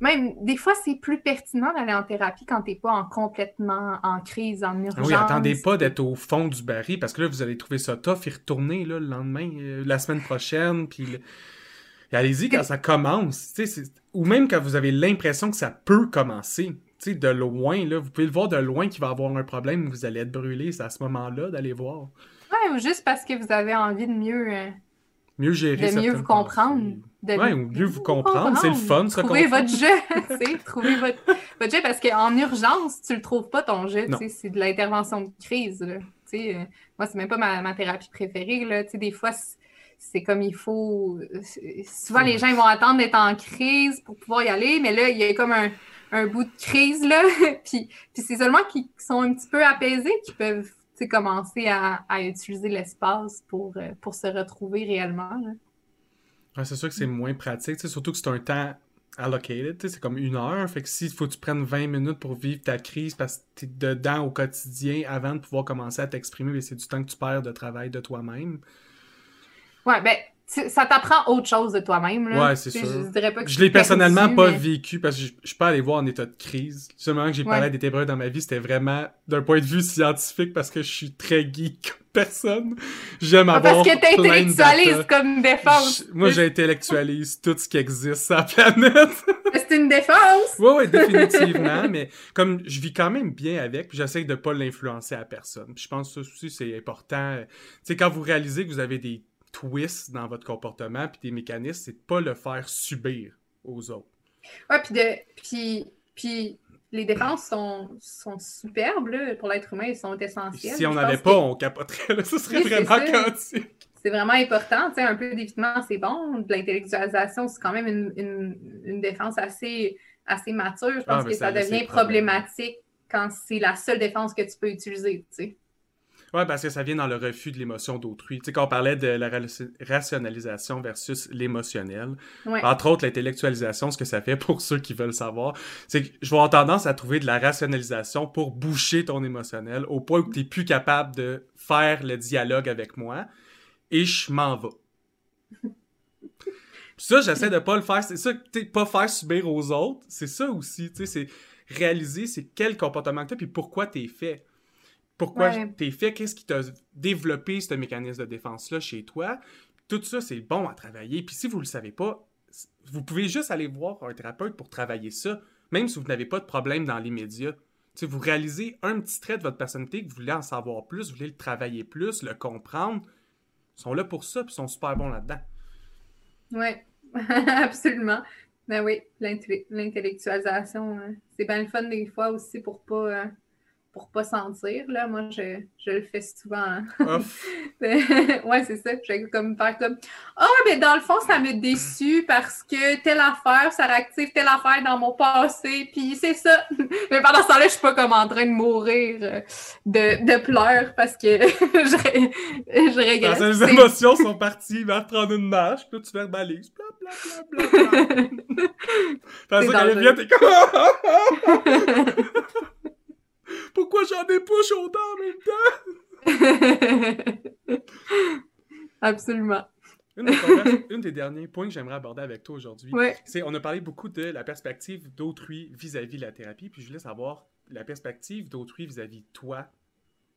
même des fois, c'est plus pertinent d'aller en thérapie quand tu n'es pas en complètement en crise, en Ah urgence. oui, attendez pas d'être au fond du baril parce que là, vous allez trouver ça tough y retourner là, le lendemain, euh, la semaine prochaine. Puis le- et allez-y quand ça commence. Ou même quand vous avez l'impression que ça peut commencer. Sais, de loin, là, vous pouvez le voir de loin qu'il va avoir un problème, vous allez être brûlé. C'est à ce moment-là d'aller voir. Ouais, ou juste parce que vous avez envie de mieux. euh, Mieux gérer de mieux vous comprendre. De Ouais, ou mieux vous comprendre, c'est le fun, se Trouver comprendre. votre jeu, tu sais, trouver votre, votre jeu, parce qu'en urgence, tu le trouves pas ton jeu, tu Non. sais, c'est de l'intervention de crise, là. Tu sais, euh, moi, c'est même pas ma, ma thérapie préférée, là, tu sais, des fois, c'est- comme il faut... c'est- Souvent, les gens, ils vont attendre d'être en crise pour pouvoir y aller, mais là, il y a comme un, un bout de crise, là, puis, puis c'est seulement qui sont un petit peu apaisés qui peuvent commencer à, utiliser l'espace pour, euh, pour se retrouver réellement. c'est sûr que c'est moins pratique, surtout que c'est un temps allocated, c'est comme une heure. Fait que s'il faut que tu prennes 20 minutes pour vivre ta crise parce que tu es dedans au quotidien avant de pouvoir commencer à t'exprimer, c'est du temps que tu perds de travail de toi-même. Ouais, ben, ça t'apprend autre chose de toi-même. Ouais, c'est sûr. Je, l'ai personnellement pas vécu parce que je, je suis pas allé voir en état de crise. Le seul moment que j'ai parlé des tébreux dans ma vie, c'était vraiment d'un point de vue scientifique parce que je suis très geek comme personne. J'aime ah, avoir. Parce que t'intellectualises comme défense. moi, j'intellectualise tout ce qui existe sur la planète. c'est une défense! Oui, oui, définitivement. mais comme je vis quand même bien avec, puis j'essaie de pas l'influencer à personne. Puis je pense que ça aussi, c'est important. Tu sais, quand vous réalisez que vous avez des twist dans votre comportement puis des mécanismes, c'est de pas le faire subir aux autres. Ouais, puis de puis, puis les défenses sont, sont superbes là, pour l'être humain, ils sont essentielles. Si on n'avait pas, on capoterait. Là, ce serait vraiment chaotique. C'est vraiment important. Tu sais, un peu d'évitement, c'est bon. De l'intellectualisation, c'est quand même une, une, une, défense assez, assez mature. Je pense ah, que ça, devient problématique quand c'est la seule défense que tu peux utiliser. Tu sais. Oui, parce que ça vient dans le refus de l'émotion d'autrui. Tu sais, quand on parlait de la rationalisation versus l'émotionnel, entre autres, l'intellectualisation, ce que ça fait pour ceux qui veulent savoir, c'est que je vais avoir tendance à trouver de la rationalisation pour boucher ton émotionnel au point où tu n'es plus capable de faire le dialogue avec moi et je m'en vais. ça, j'essaie de pas le faire. C'est ça, tu pas faire subir aux autres. C'est ça aussi, tu sais, c'est réaliser c'est quel comportement que tu as puis pourquoi tu es fait pourquoi t'es fait, qu'est-ce qui t'a développé ce mécanisme de défense-là chez toi? Tout ça, c'est bon à travailler. Puis si vous ne le savez pas, vous pouvez juste aller voir un thérapeute pour travailler ça, même si vous n'avez pas de problème dans l'immédiat. Si vous réalisez un petit trait de votre personnalité, que vous voulez en savoir plus, vous voulez le travailler plus, le comprendre, ils sont là pour ça, puis ils sont super bons là-dedans. Oui, absolument. Ben oui, l'intellectualisation, hein. c'est bien le fun des fois aussi pour pas... Hein, pour pas sentir. Là. Moi, je, je le fais souvent. Hein. ouais, c'est ça. Je comme faire comme Ah, oh, mais dans le fond, ça me déçu parce que telle affaire, ça réactive telle affaire dans mon passé, puis c'est ça. mais pendant ce temps-là, je suis pas comme en train de mourir euh, de, de pleurs parce que je, je regrette. les émotions sont parties vers prendre une marche, puis là, tu verbalises. Bla, bla, bla, bla, bla. Parce que quand vient, t'es comme Pourquoi j'en ai pas chaud en même temps? Absolument. Une, des derniers points que j'aimerais aborder avec toi aujourd'hui, c'est on a parlé beaucoup de la perspective d'autrui vis-à-vis de la thérapie, puis je voulais savoir la perspective d'autrui vis-à-vis de toi,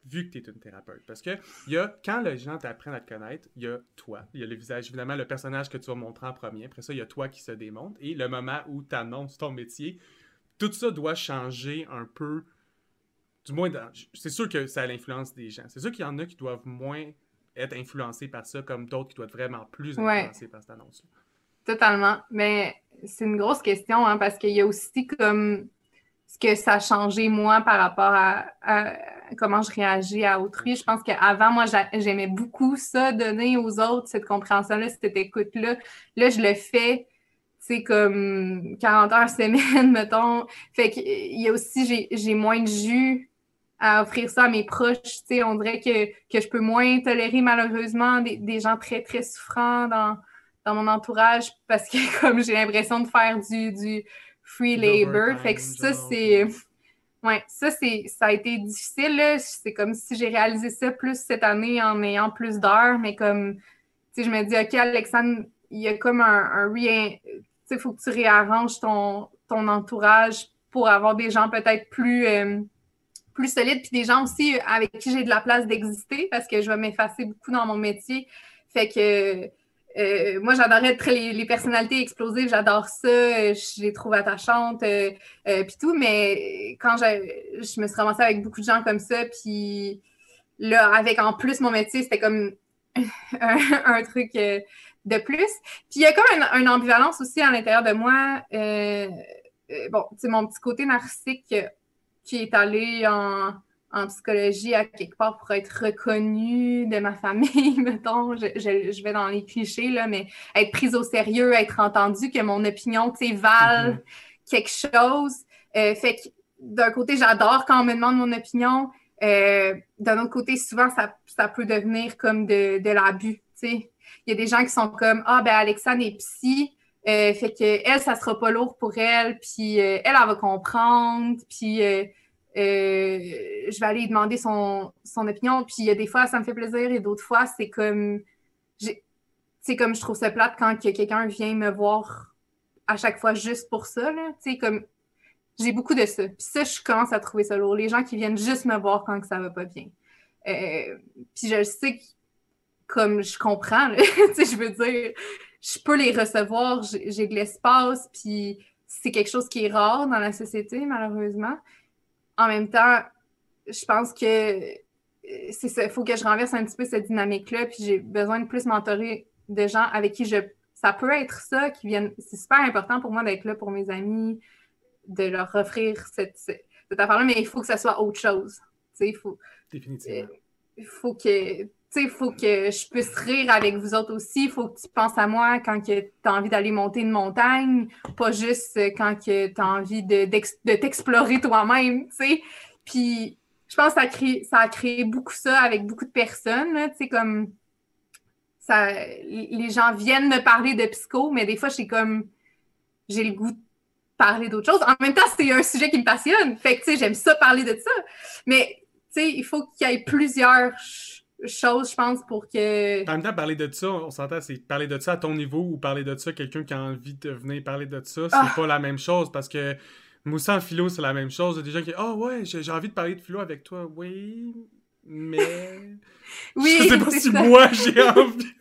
vu que tu es une thérapeute. Parce que y a, quand les gens t'apprennent à te connaître, il y a toi, il y a le visage, évidemment, le personnage que tu vas montrer en premier. Après ça, il y a toi qui se démontre. Et le moment où tu annonces ton métier, tout ça doit changer un peu du moins, c'est sûr que ça a l'influence des gens. C'est sûr qu'il y en a qui doivent moins être influencés par ça, comme d'autres qui doivent être vraiment plus influencés par cette annonce-là. Totalement. Mais c'est une grosse question, hein, parce qu'il y a aussi comme ce que ça a changé, moi, par rapport à, comment je réagis à autrui. Je pense qu'avant, moi, j'aimais beaucoup ça, donner aux autres cette compréhension-là, cette écoute-là. Là, je le fais c'est comme 40 heures semaine, mettons. Fait qu'il y a aussi, j'ai moins de jus à offrir ça à mes proches. Tu sais, on dirait que, que je peux moins tolérer malheureusement des, des gens très, très souffrants dans, dans mon entourage parce que comme j'ai l'impression de faire du, du free labor. Fait que ça, c'est. Ouais, ça, c'est, ça a été difficile. C'est comme si j'ai réalisé ça plus cette année en ayant plus d'heures, mais comme, tu sais, je me dis, OK, Alexandre, il y a comme un, un rien. Tu sais, il faut que tu réarranges ton, ton entourage pour avoir des gens peut-être plus. Euh, plus solide, puis des gens aussi avec qui j'ai de la place d'exister parce que je vais m'effacer beaucoup dans mon métier. Fait que euh, moi, j'adorais les, les, personnalités explosives, j'adore ça, je les trouve attachantes, euh, euh, puis tout, mais quand je, je me suis ramassée avec beaucoup de gens comme ça, puis là, avec en plus mon métier, c'était comme un, truc de plus. Puis il y a comme une, ambivalence aussi à l'intérieur de moi. bon, c'est mon petit côté narcissique qui est allé en, psychologie à quelque part pour être reconnu de ma famille, mettons. Je, vais dans les clichés, là, mais être prise au sérieux, être entendu, que mon opinion, tu sais, vale mm-hmm. quelque chose. Euh, fait que d'un côté, j'adore quand on me demande mon opinion. Euh, d'un autre côté, souvent, ça, ça peut devenir comme de, de l'abus. Il y a des gens qui sont comme Ah, ben Alexandre est psy, euh, fait que elle, ça sera pas lourd pour elle, puis euh, elle, elle va comprendre, puis euh, je vais aller lui demander son, son opinion. Puis il y a des fois, ça me fait plaisir, et d'autres fois, c'est comme c'est comme je trouve ça plate quand quelqu'un vient me voir à chaque fois juste pour ça. Là. comme j'ai beaucoup de ça. Puis ça, je commence à trouver ça lourd. Les gens qui viennent juste me voir quand ça va pas bien. puis je sais que comme je comprends, je veux dire, je peux les recevoir, j'ai de l'espace, puis c'est quelque chose qui est rare dans la société, malheureusement. En même temps, je pense que c'est ça, il faut que je renverse un petit peu cette dynamique-là, puis j'ai besoin de plus mentorer de gens avec qui je. Ça peut être ça qui viennent. C'est super important pour moi d'être là pour mes amis, de leur offrir cette, cette affaire-là, mais il faut que ça soit autre chose. Il faut. Définitivement. Il faut que il faut que je puisse rire avec vous autres aussi. Il faut que tu penses à moi quand tu as envie d'aller monter une montagne, pas juste quand tu as envie de, t'explorer toi-même, Puis, je pense que ça ça a créé beaucoup ça avec beaucoup de personnes, tu comme... Ça, les gens viennent me parler de psycho, mais des fois, j'ai comme... J'ai le goût de parler d'autre chose. En même temps, c'est un sujet qui me passionne. Fait que, tu sais, j'aime ça parler de ça. Mais, tu sais, il faut qu'il y ait plusieurs chose, je pense, pour que. En même temps, parler de ça, on s'entend, c'est parler de ça à ton niveau ou parler de ça à quelqu'un qui a envie de venir parler de ça, c'est ah! pas la même chose parce que Moussa en philo, c'est la même chose. Il y a des gens qui Oh ouais, j'ai envie de parler de philo avec toi. Oui, mais. oui, je sais pas si moi j'ai envie.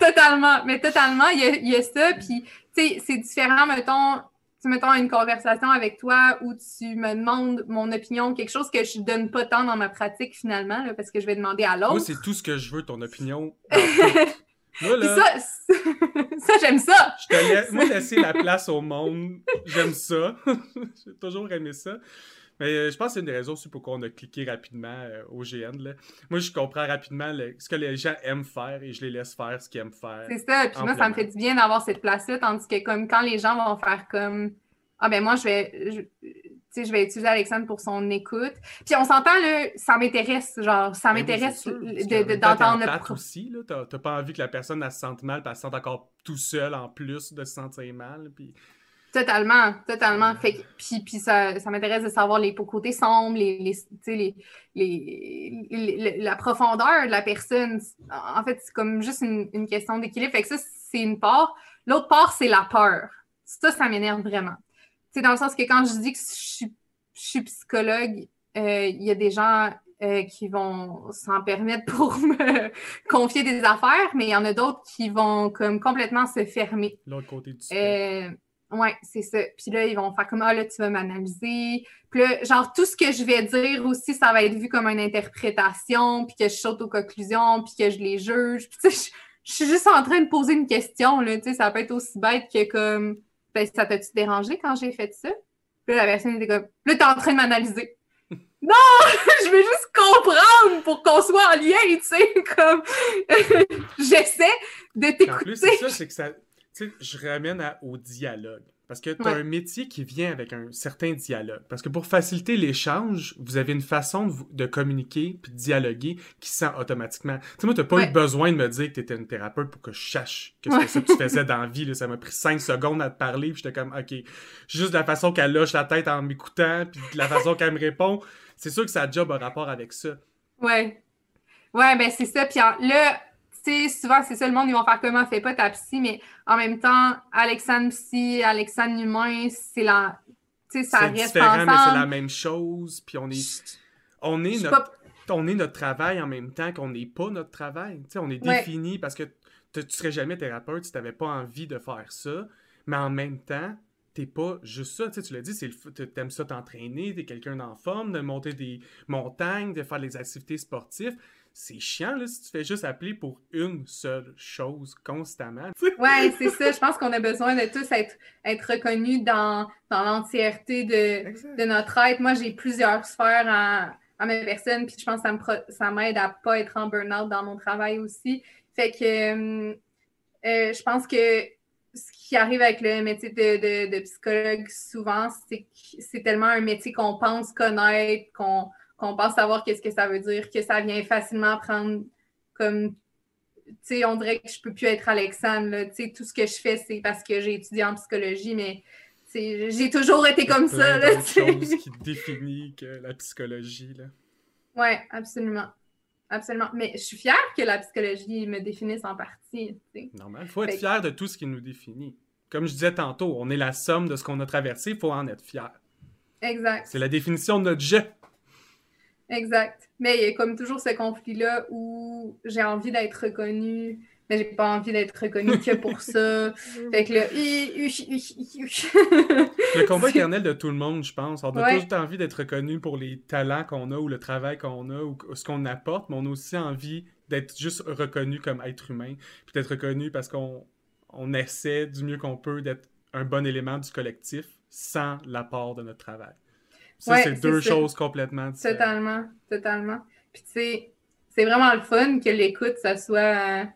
totalement, mais totalement, il y a, il y a ça, puis tu sais, c'est différent, mettons, tu mettons une conversation avec toi où tu me demandes mon opinion, quelque chose que je donne pas tant dans ma pratique finalement, parce que je vais demander à l'autre. Moi, c'est tout ce que je veux, ton opinion. Moi, là, ça, ça j'aime ça. Je te laisse, moi, laisser la place au monde, j'aime ça. J'ai toujours aimé ça. Mais euh, je pense que c'est une des raisons aussi pourquoi on a cliqué rapidement euh, au GN. Là. Moi, je comprends rapidement ce que les gens aiment faire et je les laisse faire ce qu'ils aiment faire. C'est ça. Puis moi, ça me fait du bien d'avoir cette place-là, tandis que comme quand les gens vont faire comme Ah ben moi, je vais. Je, je vais utiliser Alexandre pour son écoute. Puis on s'entend, là, ça m'intéresse, genre, ça ben m'intéresse d'entendre le aussi, là. T'as pas envie que la personne, elle se sente mal, puis elle se sente encore tout seul en plus de se sentir mal. Puis Totalement, totalement. Fait puis, puis ça, ça m'intéresse de savoir les côtés sombres, les, les, les, la profondeur de la personne. En fait, c'est comme juste une, question d'équilibre. Fait que ça, c'est une part. L'autre part, c'est la peur. Ça, ça m'énerve vraiment. C'est dans le sens que quand je dis que je suis, psychologue, euh, il y a des gens euh, qui vont s'en permettre pour me confier des affaires, mais il y en a d'autres qui vont comme complètement se fermer. L'autre côté du euh, Ouais, c'est ça. Puis là, ils vont faire comme Ah, là, tu vas m'analyser. Puis là, genre, tout ce que je vais dire aussi, ça va être vu comme une interprétation, puis que je saute aux conclusions, puis que je les juge. Puis tu sais, je, suis juste en train de poser une question, là. Tu sais, ça peut être aussi bête que comme ben, ça t'a-tu dérangé quand j'ai fait ça? Puis là, la personne était comme Là, t'es en train de m'analyser. non! je veux juste comprendre pour qu'on soit en lien, tu sais, comme j'essaie de t'écouter. En plus, c'est ça, c'est que ça je ramène au dialogue. Parce que tu as un métier qui vient avec un certain dialogue. Parce que pour faciliter l'échange, vous avez une façon de, communiquer puis de dialoguer qui sent automatiquement. Tu sais, moi, tu pas eu besoin de me dire que tu étais une thérapeute pour que je sache que c'est ça que tu faisais dans la vie. Ça m'a pris cinq secondes à te parler, puis j'étais comme, OK. Juste de la façon qu'elle lâche la tête en m'écoutant, puis de la façon qu'elle me répond, c'est sûr que ça a job un rapport avec ça. Ouais. Ouais, ben c'est ça. Puis là, sais, souvent, c'est ça, le monde, ils vont faire comment fait pas ta psy, mais en même temps, Alexandre psy, Alexandre humain, c'est la. Tu sais, ça reste différent, mais c'est la même chose, puis on est. On est, notre, on est notre travail en même temps qu'on n'est pas notre travail. Tu sais, on est défini parce que tu serais jamais thérapeute si tu n'avais pas envie de faire ça, mais en même temps, t'es pas juste ça, tu, sais, tu l'as dit, c'est t'aimes ça t'entraîner, t'es quelqu'un en forme, de monter des montagnes, de faire des activités sportives c'est chiant là, si tu fais juste appeler pour une seule chose constamment. ouais, c'est ça. Je pense qu'on a besoin de tous être, être reconnus dans, dans l'entièreté de, de, notre être. Moi, j'ai plusieurs sphères à, à ma personne, puis je pense que ça m'aide à pas être en burn-out dans mon travail aussi. Fait que euh, euh, je pense que ce qui arrive avec le métier de, de, psychologue souvent, c'est que c'est tellement un métier qu'on pense connaître, qu'on pense savoir qu'est-ce que ça veut dire, que ça vient facilement prendre comme tu sais, on dirait que je peux plus être Alexandre. Tu sais, tout ce que je fais, c'est parce que j'ai étudié en psychologie, mais j'ai toujours été comme ça. C'est chose qui définit que la psychologie. Là. Oui, absolument. Absolument. Mais je suis fière que la psychologie me définisse en partie. Normal. Il faut être fier de tout ce qui nous définit. Comme je disais tantôt, on est la somme de ce qu'on a traversé, il faut en être fier. Exact. C'est la définition de notre jeu. Exact. Mais il y a comme toujours ce conflit-là où j'ai envie d'être reconnue, mais j'ai pas envie d'être reconnue que pour ça. fait que là, le combat éternel de tout le monde, je pense. On a toujours envie d'être reconnu pour les talents qu'on a ou le travail qu'on a ou ce qu'on apporte, mais on a aussi envie d'être juste reconnu comme être humain, puis d'être reconnu parce qu'on on essaie du mieux qu'on peut d'être un bon élément du collectif sans l'apport de notre travail. Ça, c'est deux choses complètement différentes. Totalement, totalement. Puis tu sais, c'est vraiment le fun que l'écoute, ça soit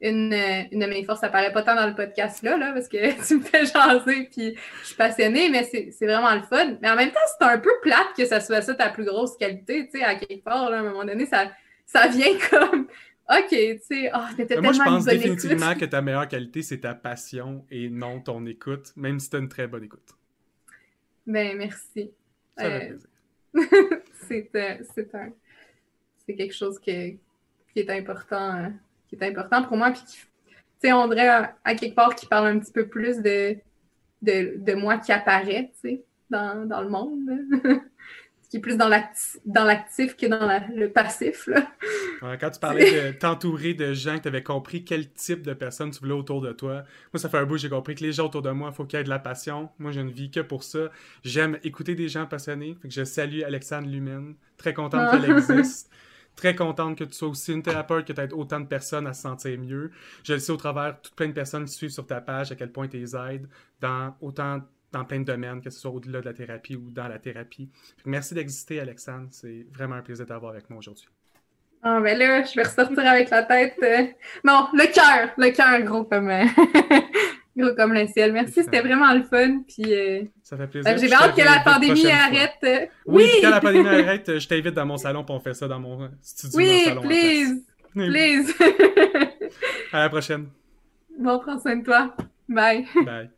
une, une, de mes forces. Ça paraît pas tant dans le podcast là, là parce que tu me fais jaser puis je suis passionnée, mais c'est vraiment le fun. Mais en même temps, c'est un peu plate que ça soit ça ta plus grosse qualité, tu sais, à quelque part, là, à un moment donné, ça, ça vient comme OK, tu sais, oh, t'étais Moi, je pense définitivement que ta meilleure qualité, c'est ta passion et non ton écoute, même si t'as une très bonne écoute. Ben, merci. Ça euh, c'est un... C'est quelque chose qui est important, euh, qui est important pour moi. Puis, tu sais, on dirait à, quelque part qui parle un petit peu plus de, de, de moi qui apparaît, tu sais, dans, dans le monde. qui est plus dans l'actif que dans le passif. Là. quand tu parlais de t'entourer de gens que tu avais compris quel type de personnes tu voulais autour de toi, moi, ça fait un bout j'ai compris que les gens autour de moi, il faut qu'il y ait de la passion. Moi, je ne vis que pour ça. J'aime écouter des gens passionnés. Fait que je salue Alexandre Lumen. Très contente qu'elle ah. existe. Très contente que tu sois aussi une thérapeute, que tu aies autant de personnes à se sentir mieux. Je le sais au travers toutes plein de personnes qui suivent sur ta page à quel point tu les aides dans autant dans plein de domaines, que ce soit au-delà de la thérapie ou dans la thérapie. Merci d'exister, Alexandre. C'est vraiment un plaisir d'avoir avec moi aujourd'hui. Ah, ben là, je vais ressortir avec la tête. Euh, non, le cœur, le cœur gros comme, euh, gros comme le ciel. Merci, c'était vraiment le fun. Puis, euh, Ça fait plaisir. J'ai hâte que la pandémie arrête. Oui, quand la pandémie arrête, je t'invite dans mon salon pour on fait ça dans mon studio. Oui, salon please. Please. à la prochaine. Bon, prends soin de toi. Bye. Bye.